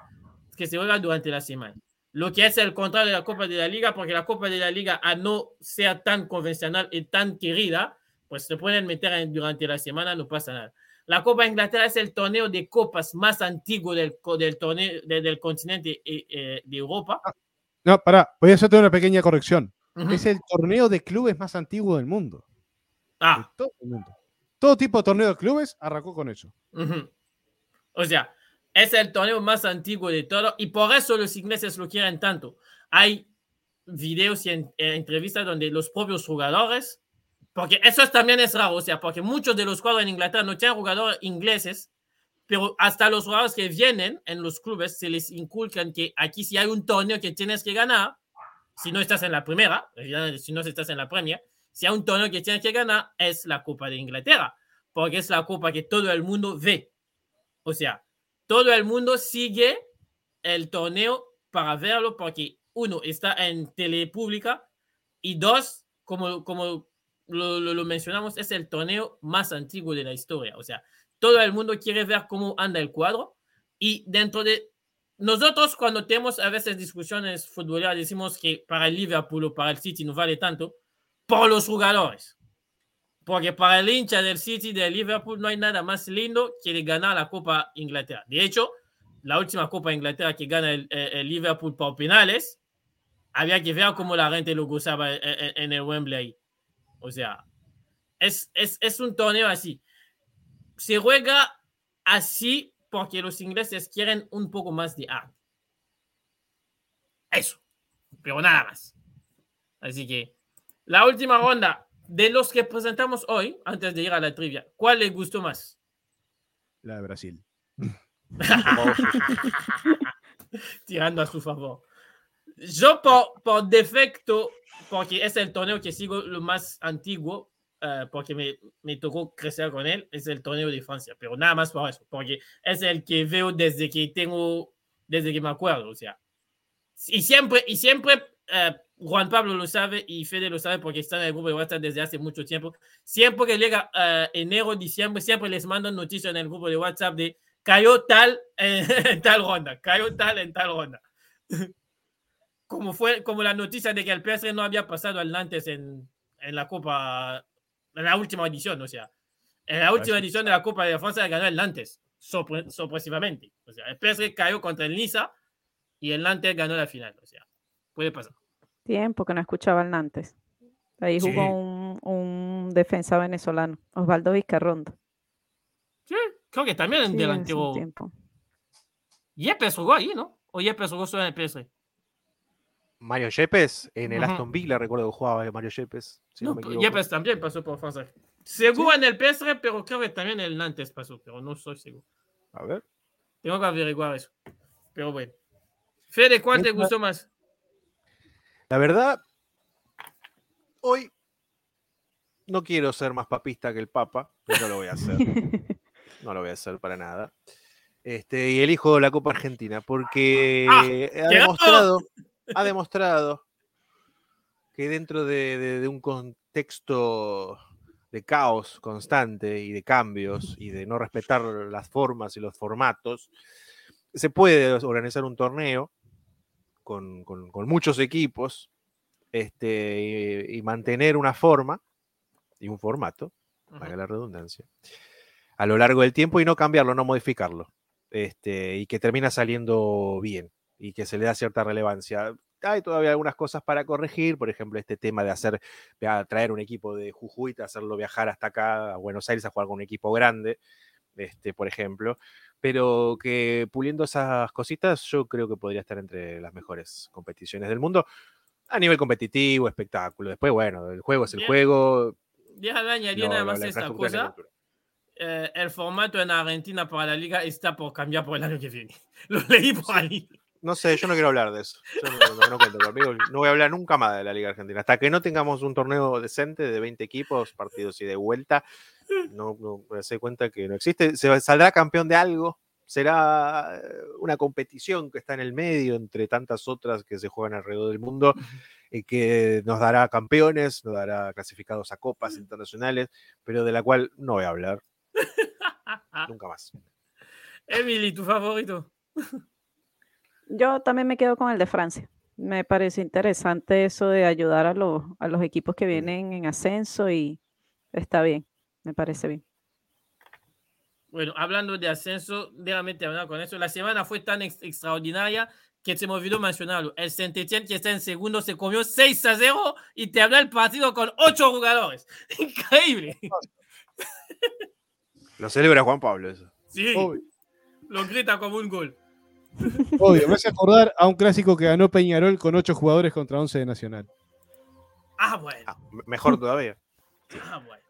A: que se juega durante la semana. Lo que es el contrario de la Copa de la Liga, porque la Copa de la Liga, a no ser tan convencional y tan querida, pues se pueden meter durante la semana, no pasa nada. La Copa de Inglaterra es el torneo de copas más antiguo del, del, torneo, de- del continente eh, eh, de Europa.
B: No, pará, voy a hacerte una pequeña corrección. Es el torneo de clubes más antiguo del mundo. De
A: Ah,
B: todo el mundo. Todo tipo de torneo de clubes arrancó con eso.
A: O sea, es el torneo más antiguo de todo y por eso los ingleses lo quieren tanto. Hay videos y en- eh, entrevistas donde los propios jugadores, porque eso es- también es raro, o sea, porque muchos de los jugadores en Inglaterra no tienen jugadores ingleses, pero hasta los jugadores que vienen en los clubes se les inculcan que aquí si hay un torneo que tienes que ganar, si no estás en la primera, si no estás en la Premier, si hay un torneo que tienes que ganar, es la Copa de Inglaterra, porque es la copa que todo el mundo ve. O sea, todo el mundo sigue el torneo para verlo porque uno está en tele pública y dos, como, como lo, mencionamos, es el torneo más antiguo de la historia. O sea, todo el mundo quiere ver cómo anda el cuadro y dentro de nosotros cuando tenemos a veces discusiones futboleras decimos que para el Liverpool o para el City no vale tanto por los jugadores. Porque para el hincha del City, del Liverpool, no hay nada más lindo que ganar la Copa Inglaterra. De hecho, la última Copa Inglaterra que gana el, Liverpool por penales, había que ver cómo la gente lo gozaba en, en- en el Wembley. O sea, es, es, es un torneo así. Se juega así porque los ingleses quieren un poco más de arte. Eso. Pero nada más. Así que la última ronda de los que presentamos hoy, antes de ir a la trivia, ¿cuál les gustó más?
B: La de Brasil.
A: Tirando a su favor. Yo por, por defecto, porque es el torneo que sigo lo más antiguo, eh, porque me, me tocó crecer con él, es el torneo de Francia, pero nada más por eso, porque es el que veo desde que tengo, desde que me acuerdo, o sea. Y siempre, y siempre eh, Juan Pablo lo sabe y Fede lo sabe porque está en el grupo de WhatsApp desde hace mucho tiempo. Siempre que llega eh, enero, diciembre, siempre les mando noticias en el grupo de WhatsApp de cayó tal en tal ronda, cayó tal en tal ronda. Como fue como la noticia de que el PSG no había pasado al Nantes en, en la Copa, en la última edición, o sea, en la última edición de la Copa de Francia ganó el Nantes, sorpre- sorpresivamente. O sea, el PSG cayó contra el Niza y el Nantes ganó la final, o sea, puede pasar.
D: Tiempo que no escuchaba al Nantes. Ahí
A: Sí.
D: jugó un, un defensa venezolano, Osvaldo Vizcarrondo.
A: Sí, creo que también
D: Sí,
A: del
D: hace un
A: antiguo.
D: tiempo.
A: Yepes jugó ahí, ¿no? O Yepes jugó solo en el PSG.
C: Mario Yepes, en el. Aston Villa recuerdo que jugaba Mario Yepes. Si no,
A: No,
C: equivoco.
A: Yepes también pasó por Francia. Seguro en el PSG, pero creo que también el Nantes pasó, pero no soy seguro.
C: A ver.
A: Tengo que averiguar eso. Pero bueno. Fede, ¿cuál te gustó más?
C: La verdad, hoy no quiero ser más papista que el Papa, pero no lo voy a hacer. No lo voy a hacer para nada. Este, y elijo la Copa Argentina porque
A: ¡Ah!
C: ha
A: ¡Qué
C: demostrado, ha demostrado que dentro de, de- de un contexto de caos constante y de cambios y de no respetar las formas y los formatos, se puede organizar un torneo con, con- con muchos equipos este, y, y mantener una forma y un formato, valga la redundancia, a lo largo del tiempo y no cambiarlo, no modificarlo. Este, y que termina saliendo bien y que se le da cierta relevancia. Hay todavía algunas cosas para corregir, por ejemplo, este tema de hacer, de traer un equipo de Jujuy, hacerlo viajar hasta acá a Buenos Aires a jugar con un equipo grande, este, por ejemplo, pero que puliendo esas cositas yo creo que podría estar entre las mejores competiciones del mundo a nivel competitivo, espectáculo. Después, bueno, el juego es el
A: Bien.
C: juego.
A: Déjame añadir
C: lo-
A: nada más esta cosa. Eh, el formato en Argentina para la liga está por cambiar por el año que viene. Lo leí por ahí.
C: No sé, yo no quiero hablar de eso. Yo no, cuento conmigo. No voy a hablar nunca más de la Liga Argentina. Hasta que no tengamos un torneo decente de 20 equipos, partidos y de vuelta, no, no me doy cuenta que no existe. Se saldrá campeón de algo, será eh, una competición que está en el medio entre tantas otras que se juegan alrededor del mundo y que nos dará campeones, nos dará clasificados a copas internacionales, pero de la cual no voy a hablar nunca más.
A: Emily, tu favorito.
D: Yo también me quedo con el de Francia. Me parece interesante eso de ayudar a los, a los equipos que vienen en ascenso y está bien, me parece bien.
A: Bueno, hablando de ascenso, déjame terminar con eso. La semana fue tan ex- extraordinaria que se me olvidó mencionarlo. El Saint-Etienne, que está en segundo, se comió 6 a 0 y terminó el partido con 8 jugadores. Increíble.
C: Lo celebra Juan Pablo eso.
A: Sí,
B: Obvio,
A: lo grita como un gol.
B: Obvio. Me hace acordar a un clásico que ganó Peñarol con 8 jugadores contra 11 de Nacional.
A: Ah, bueno.
C: Ah, me- mejor todavía.
A: Ah, bueno.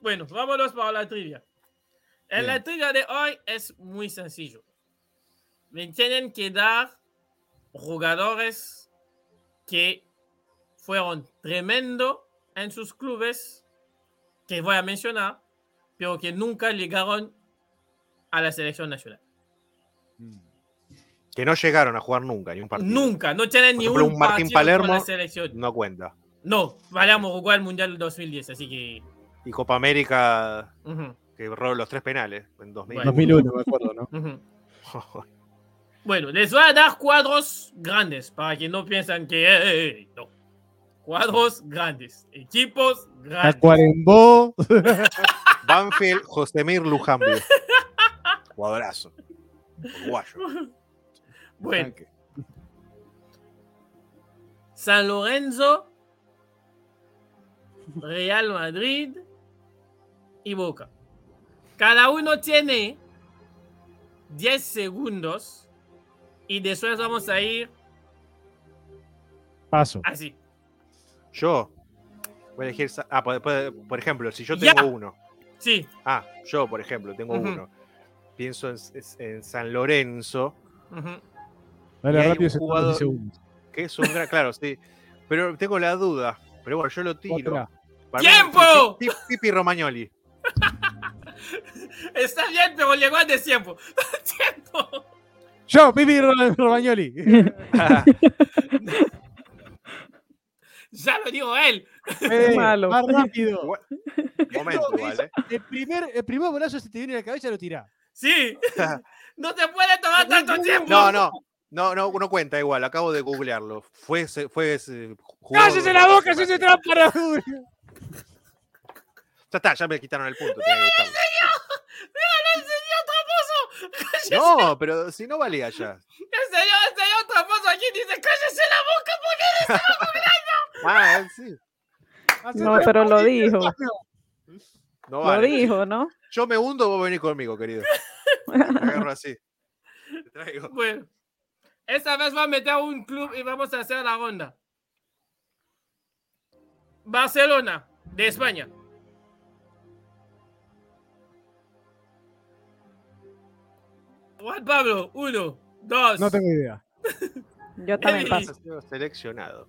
A: Bueno, vámonos para la trivia. En la trivia de hoy es muy sencillo. Me tienen que dar jugadores que fueron tremendo en sus clubes, que voy a mencionar, pero que nunca llegaron a la selección nacional.
C: Que no llegaron a jugar nunca, ni un partido.
A: Nunca, no tienen
C: Por
A: ni
C: ejemplo,
A: un,
C: un Martín
A: partido con la selección.
C: No cuenta.
A: No, vayamos a jugar el Mundial 2010, así que...
C: Y Copa América, que robó los tres penales en 2000.
A: Bueno.
B: 2001, me acuerdo, ¿no?
A: Bueno, les voy a dar cuadros grandes para que no piensen que eh, eh, eh, no. Cuadros grandes, equipos grandes.
B: Tacuarembó.
C: Banfield, Josemir Lujambio. Cuadrazo. Uruguayo.
A: Bueno, San Lorenzo, Real Madrid y Boca. Cada uno tiene 10 segundos y después vamos a ir
B: Paso.
A: así.
C: Yo voy a elegir. Ah, por, por- por ejemplo, si yo
A: Ya.
C: tengo uno.
A: Sí,
C: Ah, yo, por ejemplo, tengo uno. Pienso en, en San Lorenzo,
B: Dale
C: hay
B: rápido,
C: un jugador-
B: segundos.
C: que es un gran. Claro, sí. Pero tengo la duda. Pero bueno, yo lo tiro. Mí,
A: ¡Tiempo!
C: Pi- Pi- Pipi Romagnoli.
A: Está bien, pero llegó a tiempo. tiempo.
B: Yo, Pipi Ro- Romagnoli.
A: Ya lo dijo él.
B: Eh,
D: malo.
B: Más rápido.
C: Momento, ¿eh?
B: El primer, el primer bolazo se te viene a la cabeza lo tirá.
A: Sí. No te puede tomar tanto tiempo.
C: No, no. No, no, no cuenta igual, acabo de googlearlo. Fue, ese- fue ese
B: ¡Cállese la boca! ¡Se se trampa la
C: Ya está, ya me quitaron el punto. tenía que buscarlo.
A: ¡El señor tramposo!
C: No, pero si no valía ya.
A: El señor, el señor tramposo aquí dice: ¡Cállese la boca!
C: Ah, sí.
D: No, pero lo dijo.
C: No
D: Lo dijo, ¿no?
C: Yo me hundo, vos venís conmigo, querido. Me agarro así. Te traigo.
A: Bueno, esta vez va a meter un club y vamos a hacer la ronda. Barcelona, de España. Juan Pablo, uno, dos.
B: No tengo idea.
D: Yo también paso.
C: Seleccionado.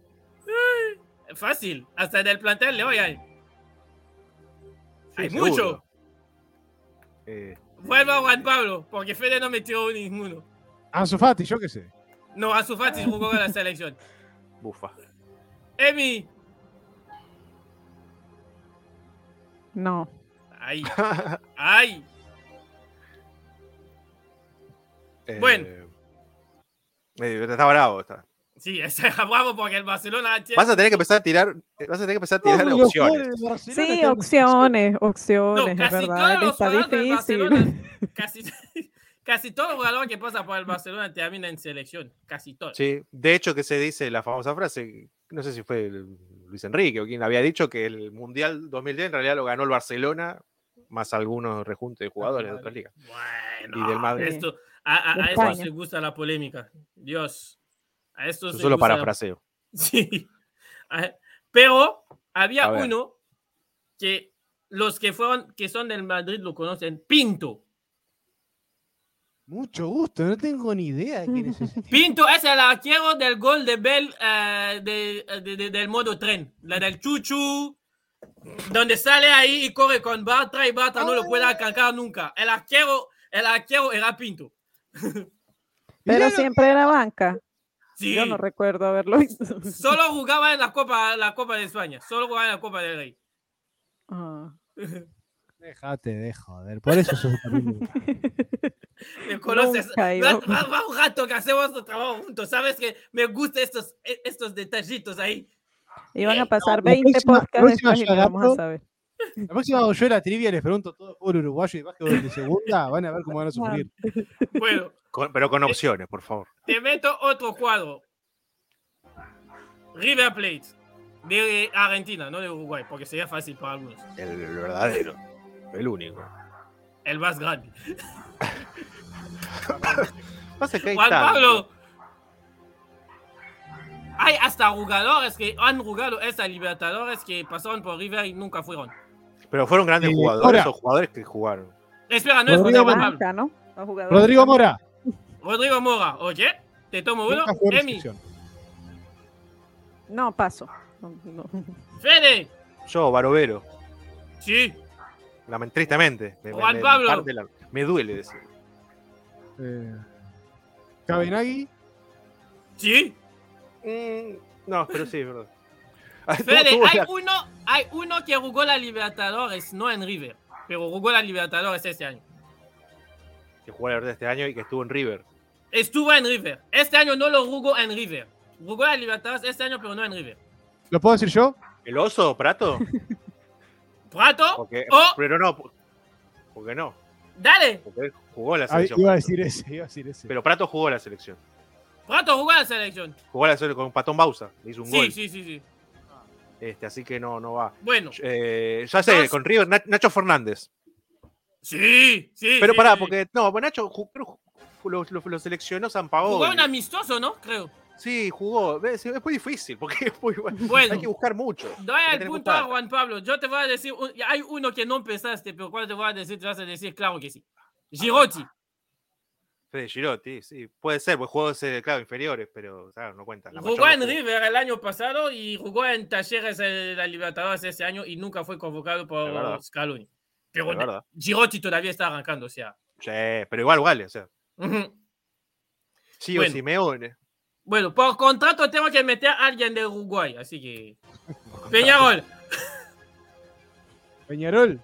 A: Fácil, hasta en el plantel de hoy hay.
C: Sí,
A: hay
C: seguro.
A: mucho.
C: Eh,
A: Vuelvo a Juan Pablo, porque Fede no metió ninguno.
B: Ansu Fati, yo qué sé.
A: No, a su Fati jugó en la selección.
C: bufa.
A: Emi,
D: No.
A: ahí, ahí.
C: Eh,
A: Bueno.
C: eh, está bravo. Está.
A: Sí, está bravo porque el Barcelona.
C: Vas a tener que empezar a tirar. eh, Vas a tener que empezar a tirar opciones.
B: Barcelona
D: Sí, opciones,
A: No,
D: opciones, es
A: casi
D: verdad.
A: todos los
D: Está difícil.
A: Barcelona, casi, casi todo jugador que pasa por el Barcelona termina en selección, casi todo.
C: Sí, de hecho que se dice la famosa frase, no sé si fue Luis Enrique o quien había dicho que el Mundial 2010 en realidad lo ganó el Barcelona, más algunos rejuntes de jugadores de otras ligas.
A: Bueno,
C: Y del Madrid.
A: esto, a, a, esto se gusta la polémica. Dios. A esto
C: Yo
A: se
C: solo
A: gusta la-
C: parafraseo.
A: Sí. Pero había uno que los que fueron, que son del Madrid lo conocen, Pinto.
B: Mucho gusto, no tengo ni idea de quién es ese.
A: Pinto es el arquero del gol de Bell eh, de- de- de- del modo tren, la del Chuchu, donde sale ahí y corre con Bartra y Bartra no lo puede alcanzar nunca. El arquero el arquero era Pinto.
D: Pero siempre era banca.
A: Sí,
D: Yo no recuerdo haberlo visto.
A: solo jugaba en la Copa, la Copa de España, solo jugaba en la Copa del Rey.
D: Ah.
B: Déjate de joder. Por eso sos.
A: Me conoces. Va, un rato que hacemos nuestro trabajo juntos. Sabes que me gustan estos, e- estos detallitos ahí.
D: Iban a
A: Eh,
D: pasar
B: la
D: 20
B: próxima- la
D: podcasts
B: próxima
D: y no vamos a saber.
B: La próxima yo la trivia y les pregunto todo por uruguayo y básquetbol de segunda. Van a ver cómo van a sufrir.
A: Bueno,
C: Con- pero con opciones, por favor.
A: te meto otro cuadro. River Plate. De Argentina, no de Uruguay, porque sería fácil para algunos.
C: El, el verdadero. El único.
A: El más grande.
C: Pasa que hay
A: Juan
C: tanto.
A: Pablo. Hay hasta jugadores que han jugado esta Libertadores que pasaron por River y nunca fueron.
C: Pero fueron grandes jugadores
B: ahora-
C: o jugadores que jugaron.
A: Espera, no es
B: Rodrigo
A: Juan Pablo.
D: Banca, ¿no?
B: Rodrigo. Mora.
A: Rodrigo Mora, ¿ok? Te tomo uno. Emi.
D: No, paso. No, no.
A: Fede.
C: Yo, Barovero,
A: Sí.
C: Lament- tristemente. Me,
A: Juan
C: me-
A: Pablo.
C: la- me duele decir.
B: Eh, Cabenagui.
A: Sí.
C: Mm, no, pero sí, es verdad.
A: Fede, hay
C: la-
A: uno, hay uno que jugó la Libertadores, no en River, pero jugó la Libertadores este año.
C: que jugó la verdad este año y que estuvo en River.
A: Estuvo en River. Este año no lo jugó en River. Jugó la Libertadores este año, pero no en River.
B: ¿Lo puedo decir yo?
C: ¿El oso, Prato?
A: Prato.
C: Porque. Pero no, porque no.
A: Dale.
C: Porque él jugó la selección.
B: iba a decir ese, iba a decir ese.
C: Pero Prato jugó la selección.
A: Prato jugó la selección.
C: Jugó la selección con Patón Bausa. le Hizo un
A: Sí,
C: gol.
A: sí, sí, sí.
C: Este, así que no, no va.
A: Bueno.
C: Eh, ya sé,
A: Dos.
C: con River, Na- Nacho Fernández.
A: Sí, sí.
C: Pero
A: sí,
C: pará,
A: sí.
C: porque no, pues Nacho lo- lo seleccionó San Paolo.
A: Jugó un amistoso, ¿no? Creo.
C: Sí, jugó. Ves, Es muy difícil porque es muy-
A: Bueno.
C: hay que buscar mucho.
A: Doy
C: Hay
A: el punto a. Juan Pablo. Yo te voy a decir, hay uno que no empezaste, pero cuando te voy a decir, te vas a decir, claro que sí. Girotti.
C: Fede Girotti, sí, puede ser, pues eh, claro, inferiores, pero claro, no cuentan. La
A: Jugó en
C: no
A: River el año pasado y jugó en Talleres de la Libertadores ese año y nunca fue convocado
C: Es
A: por Scaloni. Pero
C: Es.
A: Girotti todavía está arrancando, o sea.
C: Sí, pero igual vale, o sea.
A: ujú.
C: Sí
A: Bueno.
C: o Simeone.
A: Bueno, por contrato tengo que meter a alguien de Uruguay, así que. Peñarol.
B: Peñarol.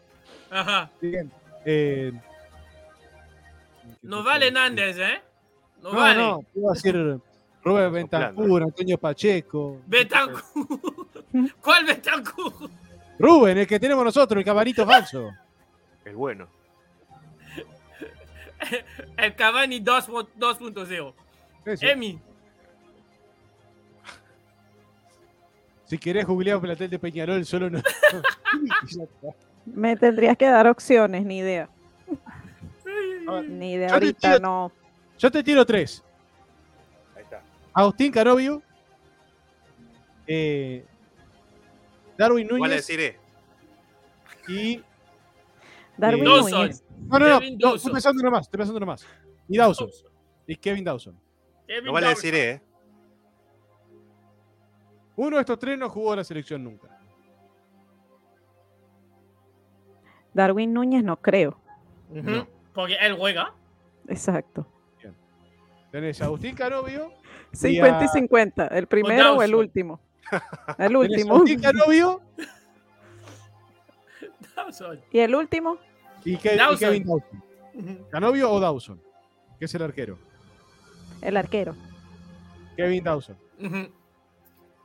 A: Ajá.
B: Bien. Eh,
A: No vale Nández, ¿eh? No,
B: No,
A: vale.
B: no, iba a decir Robert Bentancur, Antonio Pacheco.
A: Betancourt. ¿Cuál Betancourt?
B: Rubén, el que tenemos nosotros, el camarito falso.
C: El bueno.
A: El Cavani 2 po- 2.0.
B: Ese.
A: Emi.
B: Si querés googlear plantel de Peñarol, solo no.
D: Me tendrías que dar opciones, ni idea.
B: A ver,
D: Ni idea, ahorita
B: tiro-
D: no.
B: Yo te tiro tres.
C: Ahí está.
B: Agustín Canovio. eh, Darwin Núñez
C: deciré.
B: y.
D: Darwin. Núñez.
B: No, no, no, no, estoy pensando nomás, estoy pensando nomás. Y Dawson. Y Kevin Dawson.
A: Kevin
C: Igual le
A: Dawson.
C: deciré, ¿eh?
B: Uno de estos tres no jugó a la selección nunca.
D: Darwin Núñez no creo.
B: No.
A: Porque él juega.
D: Exacto.
B: Tenés a Agustín Canovio.
D: 50 y
B: a-
D: 50. ¿El primero o el último? El último.
B: Agustín Canovio
A: Dawson.
D: ¿Y el último?
B: y, y. Kevin Dawson.
A: Ujú.
B: ¿Canovio o Dawson? Que es el arquero.
D: El arquero.
B: Kevin Dawson.
A: Ujú.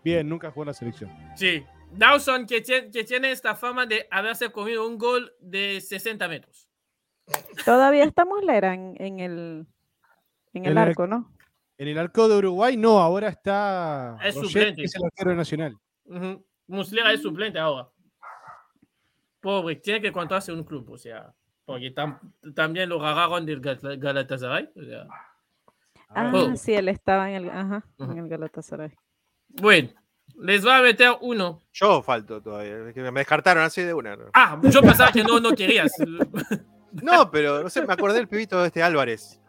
B: Bien, nunca jugó en la selección.
A: Sí. Dawson que tiene, que tiene esta fama de haberse comido un gol de 60 metros.
D: Todavía está Muslera en, en el, en el
B: El
D: arco, ¿no?
B: En el arco de Uruguay, no, ahora está.
A: Es suplente.
B: que es el arquero nacional.
A: Ujú. Muslera es suplente ahora. Pobre, tiene que encontrarse un club, o sea, porque tam- también lo agarraron del Gal- Galatasaray. o sea.
D: Ah,
A: Oh.
D: sí, él estaba en el, ajá, en el Galatasaray.
A: Bueno, les voy a meter uno.
C: Yo falto todavía. es que Me descartaron así de una. ¿no?
A: Ah, yo pensaba que no, no querías.
C: No, pero no sé, me acordé del pibito de este Álvarez.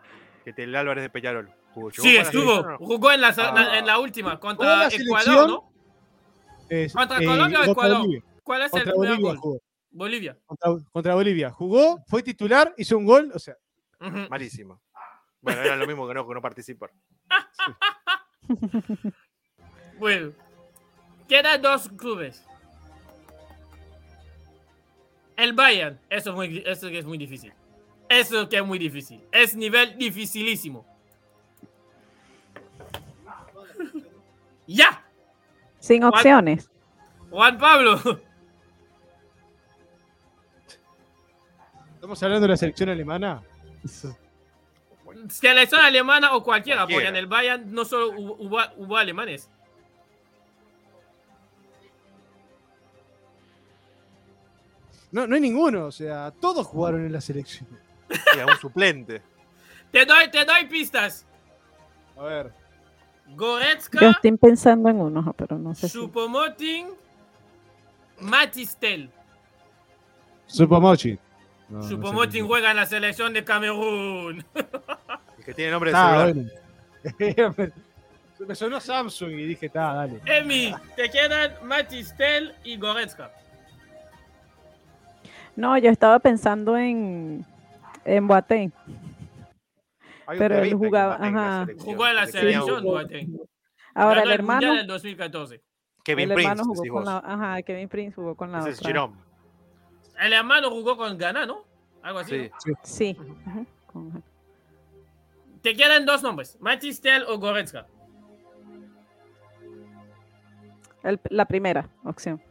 C: Que te- el Álvarez de Peñarol. Jugó-
A: Sí, estuvo. Jugó en la,
C: Ah.
A: en la última contra
B: la
A: Ecuador. ¿no?
B: Es,
A: ¿Contra
B: eh,
A: Colombia o
B: contra
A: Ecuador?
B: Bolivia.
A: ¿Cuál es
B: Contra
A: el primer
B: Bolivia
A: gol?
B: jugó.
A: Bolivia.
B: Contra, contra Bolivia. Jugó, fue titular, hizo un gol. O sea.
C: Malísimo. Bueno, era lo mismo que no, que no participar.
A: Bueno, quedan dos clubes. El Bayern, eso es muy, eso que es muy difícil. Eso que es muy difícil. Es nivel dificilísimo. ya,
D: Sin
A: Juan-
D: opciones.
A: Juan Pablo.
B: Estamos hablando de la selección alemana.
A: Selección alemana o cualquiera, porque en el Bayern no solo hubo, hubo- hubo alemanes.
B: No, no hay ninguno, o sea, todos jugaron en la selección.
C: Y a un suplente.
A: Te doy, te doy pistas.
B: A ver.
D: Yo
A: Goretzka,
D: estoy pensando en uno, pero no sé si.
A: Supomoting, Matistel.
B: Supomochi. No, no sé
A: Supomoting
B: quién.
A: juega en la selección de Camerún.
C: El que tiene nombre de
B: Ah,
C: celular.
B: bueno. Me sonó Samsung y dije, está, dale.
A: Emi, te quedan Matistel y Goretzka.
D: No, yo estaba pensando en, en Boateng. Pero él jugaba- ajá.
A: Jugó en la selección, Boateng.
D: Ahora el hermano,
A: en 2014.
C: Kevin
D: el
C: Prince,
D: hermano jugó con la, ajá, Kevin Prince jugó con la
C: Ese es. Jerome.
A: El hermano jugó con Ghana, ¿no? Algo así.
C: Sí.
A: ¿no?
D: Sí. ujú, con-
A: Te quedan dos nombres, Matistel o Goretzka.
D: el- la primera opción.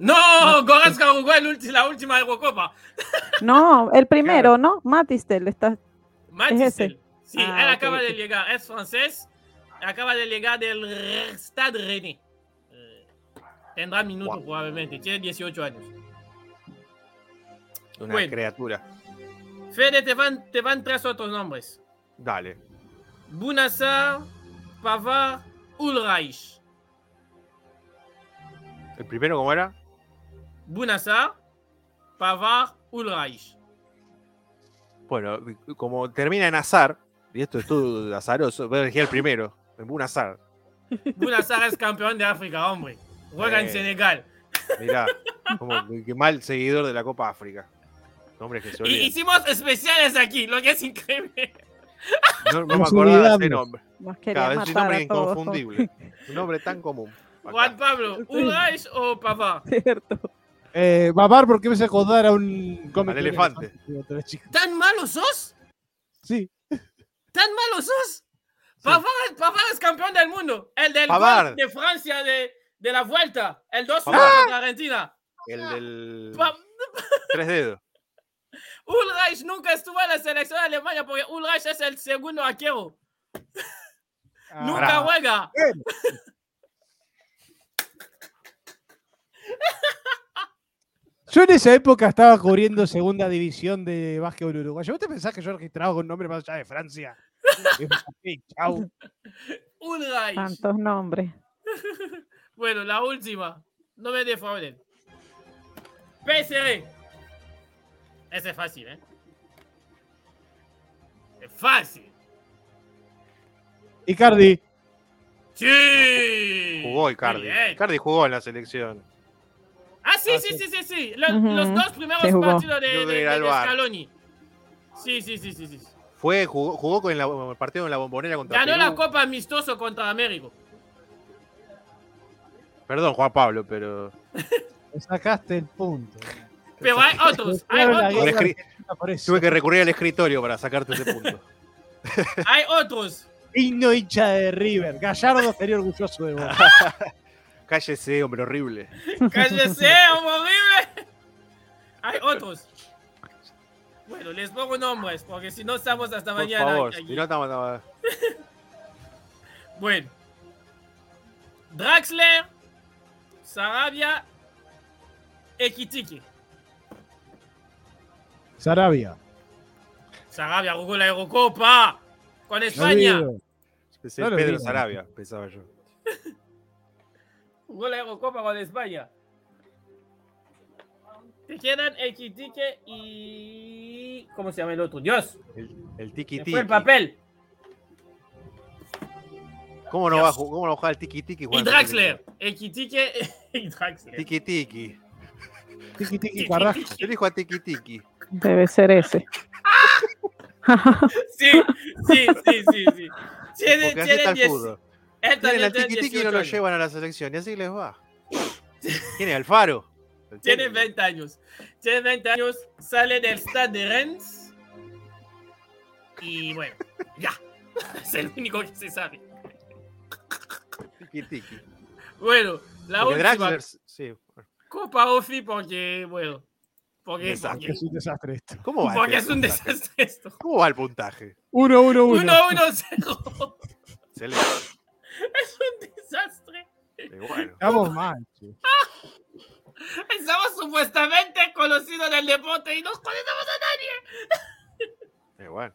A: No, Goretzka jugó en ulti- la última Eurocopa.
D: No, el primero, ¿no? Matistel está.
A: Matistel. Sí,
D: Ah,
A: él
D: ok,
A: acaba de llegar, es francés, acaba de llegar del Stade. Eh, tendrá minutos probablemente, tiene 18 años.
C: Una
A: Bueno.
C: criatura.
A: Fede, te van, te van tres otros nombres.
C: Dale.
A: Bunassar, Pavard, Ulreich.
C: ¿El primero cómo era?
A: Bunassar, Pavard, Ulreich.
C: Bueno, como termina en azar, y esto es todo azaroso, voy a elegir el primero. En un azar.
A: Bunassar es campeón de África, hombre. Juega en
C: Eh.
A: Senegal.
C: Mirá, como que- mal seguidor de la Copa África. Nombres que se
A: Y
C: olvidan.
A: hicimos especiales aquí, lo que es increíble.
C: No, no me acordaba de ese nombre.
D: Nos quería
C: Claro, es un
D: matar
C: nombre inconfundible. Un nombre tan común. Acá.
A: Juan Pablo, Ulreich o Pavard.
D: Cierto.
B: Eh, Babar, ¿por qué me hace acordar a un cómic?
C: Al elefante.
A: ¿Tan malo sos?
B: Sí.
A: ¿Tan malo sos? Pavard, Pavard es campeón del mundo. El del de Francia de, de la vuelta. El 2
C: Pavard.
A: contra Argentina.
C: El del
A: Pa-
C: tres dedos.
A: Ulreich nunca estuvo en la selección de Alemania porque Ulreich es el segundo arquero.
B: Ah,
A: Nunca
C: pará.
A: juega.
B: Yo en esa época estaba cubriendo segunda división de básquetbol uruguayo. ¿Vos te pensás que yo registraba con nombre más allá de Francia? Sí, Chau.
A: Ulreich.
D: Tantos nombres.
A: Bueno, la última. No me defrauden. PSG. Ese es fácil, ¿eh? Es fácil.
B: Icardi.
A: Sí.
C: Jugó Icardi.
A: bien.
C: Icardi jugó en la selección.
A: Ah, sí,
B: Ah,
A: sí,
B: sí.
A: sí, sí, sí. Los dos primeros partidos de, de. Scaloni. Sí, sí, sí, sí, sí.
C: Fue, jugó, jugó con la- el partido en la bombonera contra
A: Ganó
C: Perú.
A: la Copa Amistoso contra Américo.
C: Perdón, Juan Pablo, pero.
B: Me sacaste el punto.
A: Pero hay otros, hay otros.
C: Tuve que recurrir al escritorio para sacarte ese punto.
A: hay otros.
B: Himno hincha de River. Gallardo estaría orgulloso de vos.
C: Cállese, hombre horrible.
A: Cállese, hombre horrible. Hay otros. Bueno, les pongo nombres, porque si no estamos hasta
C: Por
A: mañana.
C: favor, si no estamos. estamos-
A: Bueno. Draxler, Sarabia, Ekitiki.
B: Sarabia.
A: Sarabia jugó la Eurocopa con España.
C: Pensé
B: No
C: Pedro. Sarabia, pensaba yo.
A: Jugó la Eurocopa con España. Te quedan Ekitike y. ¿Cómo se llama el otro? Dios.
C: El, el tiki tiki.
A: fue el papel.
C: ¿Cómo no,
A: Dios.
C: va ¿Cómo no va a jugar el tiki tiki?
A: Y Draxler. Ekitike y Draxler.
C: Tiki tiki.
B: Tiki tiki Carrasco.
C: Yo dijo a tiki tiki.
D: Debe ser ese.
A: Sí, sí, sí, sí, sí. Tiene, tiene
C: está el
A: 10
C: fútbol.
A: él
C: Tienen al tiki tiki y
A: 18
C: no lo llevan a la selección. Y así les va. Tiene al faro. el
A: Tiene
C: técnico.
A: 20 años. Tiene 20 años, sale del Stade de Rennes. Y bueno, ya. Es el único que se sabe.
C: Tiki tiki.
A: Bueno, la
C: Porque
A: última
C: Draxler, sí.
A: Copa Ofi porque, bueno, porque,
C: Desastre.
A: porque,
B: Es un desastre esto.
C: ¿Cómo va?
A: porque
C: el
A: es un
C: puntaje?
A: desastre esto.
C: ¿Cómo va el puntaje?
B: 1 1 1.
A: 1-1-0.
C: Excelente.
A: Es un desastre.
C: Bueno.
B: Estamos mal.
A: Estamos supuestamente conocidos del deporte y no conocemos a nadie.
C: y bueno.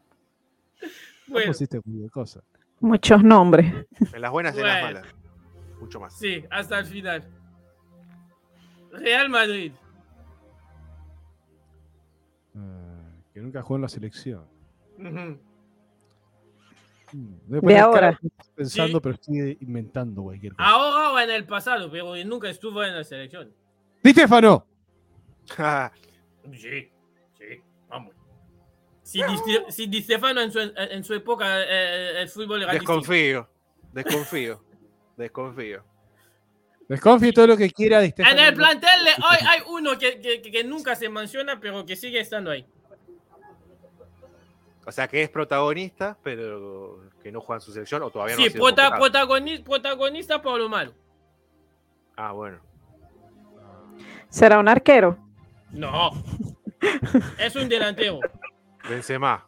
D: Muchos nombres.
C: En las buenas y en las malas. Mucho más.
A: sí, hasta el final. Real Madrid.
B: Ah, que nunca jugó en la selección. Mm,
D: De
B: cara
D: ahora.
B: Pensando,
A: Sí.
B: pero estoy inventando cualquier cosa.
A: Ahora o en el pasado, pero nunca estuvo en la selección.
B: Di Stefano.
A: Sí, sí, vamos. Si Di, si Di Stefano en su, en su época eh, el fútbol era.
C: Desconfío. Desconfío. Desconfío.
B: Desconfíe todo lo que quiera de Stefano.
A: En el plantel de hoy hay uno que, que- que nunca se menciona, pero que sigue estando ahí.
C: O sea que es protagonista, pero que no juega en su selección o todavía no
A: Sí,
C: ha sido
A: prota- protagonista por lo malo.
C: Ah, bueno.
D: ¿Será un arquero?
A: No. es un delantero.
C: Benzema.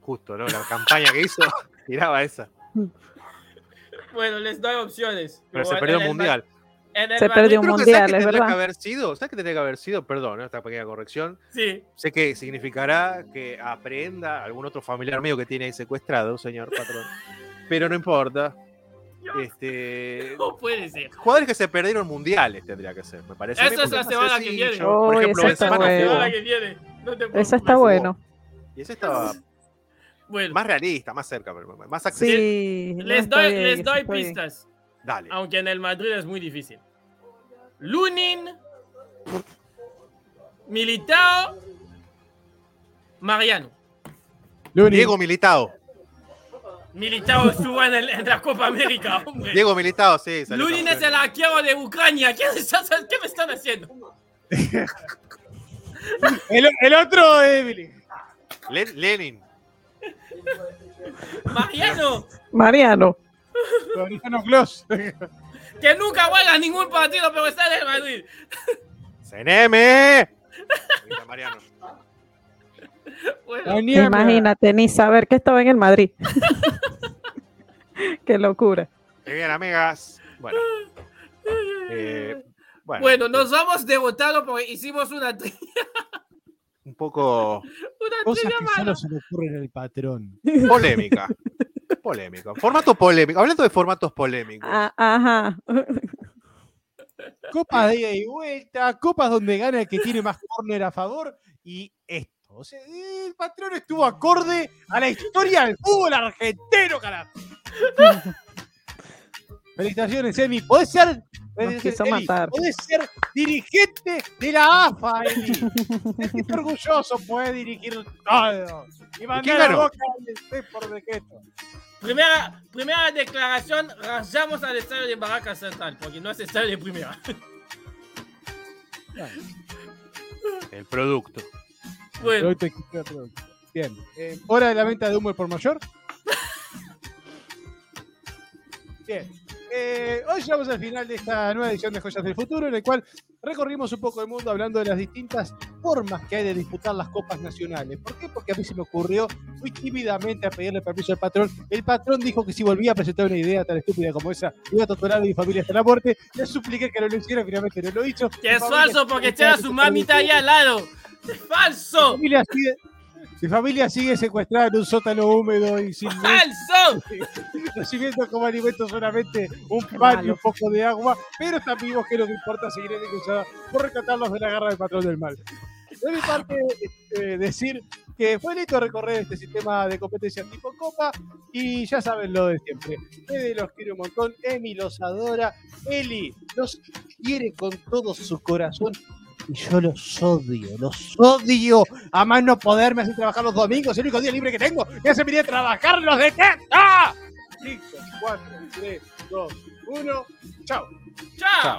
C: Justo, ¿no? La campaña que hizo tiraba esa.
A: Bueno, les doy opciones.
C: Pero se perdió el mundial.
A: En el
D: Se perdió un
C: que
D: mundial,
C: ¿sabes qué
D: es
C: tendría que
D: verdad.
C: haber sido? ¿Sabes qué tendría que haber sido? Perdón, esta pequeña corrección.
A: Sí.
C: Sé que significará que aprenda algún otro familiar mío que tiene ahí secuestrado, señor patrón. Pero no importa. Este,
A: No puede ser.
C: jugadores que se perdieron mundiales tendría que ser, me parece. a mí,
A: Eso es la semana que viene.
D: Oh,
C: Por ejemplo,
D: ese está bueno.
A: que viene. No te preocupes.
D: está bueno.
C: Y ese estaba
A: Bueno,
C: más realista, más cerca, más accesible.
D: Sí.
A: les doy, les doy pistas.
C: Dale.
A: Aunque en el Madrid es muy difícil. Lunin, Militao, Mariano.
C: Diego Militao.
A: Militao estuvo en, el- en la Copa América, hombre.
C: Diego Militao, sí.
A: Lunin es el arquero de Ucrania. ¿Qué, estás- qué me están haciendo?
B: El, el otro, Emily.
C: Len- Lenin.
A: Mariano,
D: Mariano.
B: Clos.
A: que nunca juega ningún partido, pero está en el Madrid.
C: ¡CNM! Grita Mariano.
A: Bueno,
D: Imagínate, ni saber que estaba en el Madrid. Qué locura.
C: Muy bien, amigas. Bueno. Eh, bueno,
A: bueno, nos vamos derrotados porque hicimos una, tri-
C: un poco
A: una
B: Cosas que
A: mala.
B: solo se le ocurren al patrón.
C: polémica. Polémica. Formato polémico. Hablando de formatos polémicos.
D: Ah, ajá.
B: Copas de ida y vuelta, copas donde gana el que tiene más córner a favor y esto. O sea, el patrón estuvo acorde a la historia del fútbol argentino, carajo. Felicitaciones, Emi. Podés ser,
D: quiso
B: Eli,
D: matar.
B: podés ser dirigente de la AFA, Eli. Sentiste orgulloso, podés dirigir todo. Y mandar a boca al por decreto.
A: Primera, primera declaración, rayamos al estadio de Barraca Central, porque no es estadio de primera.
C: El producto.
A: Bueno,
B: producto. Bien. Eh, ¿Hora de la venta de humo por mayor? Bien. Eh, hoy llegamos al final de esta nueva edición de Joyas del Futuro, en el cual recorrimos un poco el mundo hablando de las distintas formas que hay de disputar las copas nacionales. ¿Por qué? Porque a mí se me ocurrió muy tímidamente a pedirle permiso al patrón. El patrón dijo que si volvía a presentar una idea tan estúpida como esa, iba a torturar a mi familia hasta la muerte. Le supliqué que no lo hiciera, finalmente no lo hizo.
A: que es falso porque
B: sigue
A: tiene a su mamita ahí al lado. ¡Es
B: Mi
A: falso!
B: familia sigue, mi familia sigue secuestrada en un sótano húmedo y sin
A: ¡Falso!
B: recibiendo como alimento solamente un pan y un poco de agua, pero están vivos que no me importa seguir denunciada por rescatarlos de la garra del patrón del mal. De mi parte, este, decir que fue lindo recorrer este sistema de competencias tipo Copa y ya saben lo de siempre. Fede los quiere un montón, Emi los adora, Eli los quiere con todo su corazón Y yo los odio, los odio. A más no poderme hacer trabajar los domingos, el único día libre que tengo. Ya se me a trabajar, los detesta. 5, 4, 3, 2, 1. Chao.
A: Chao.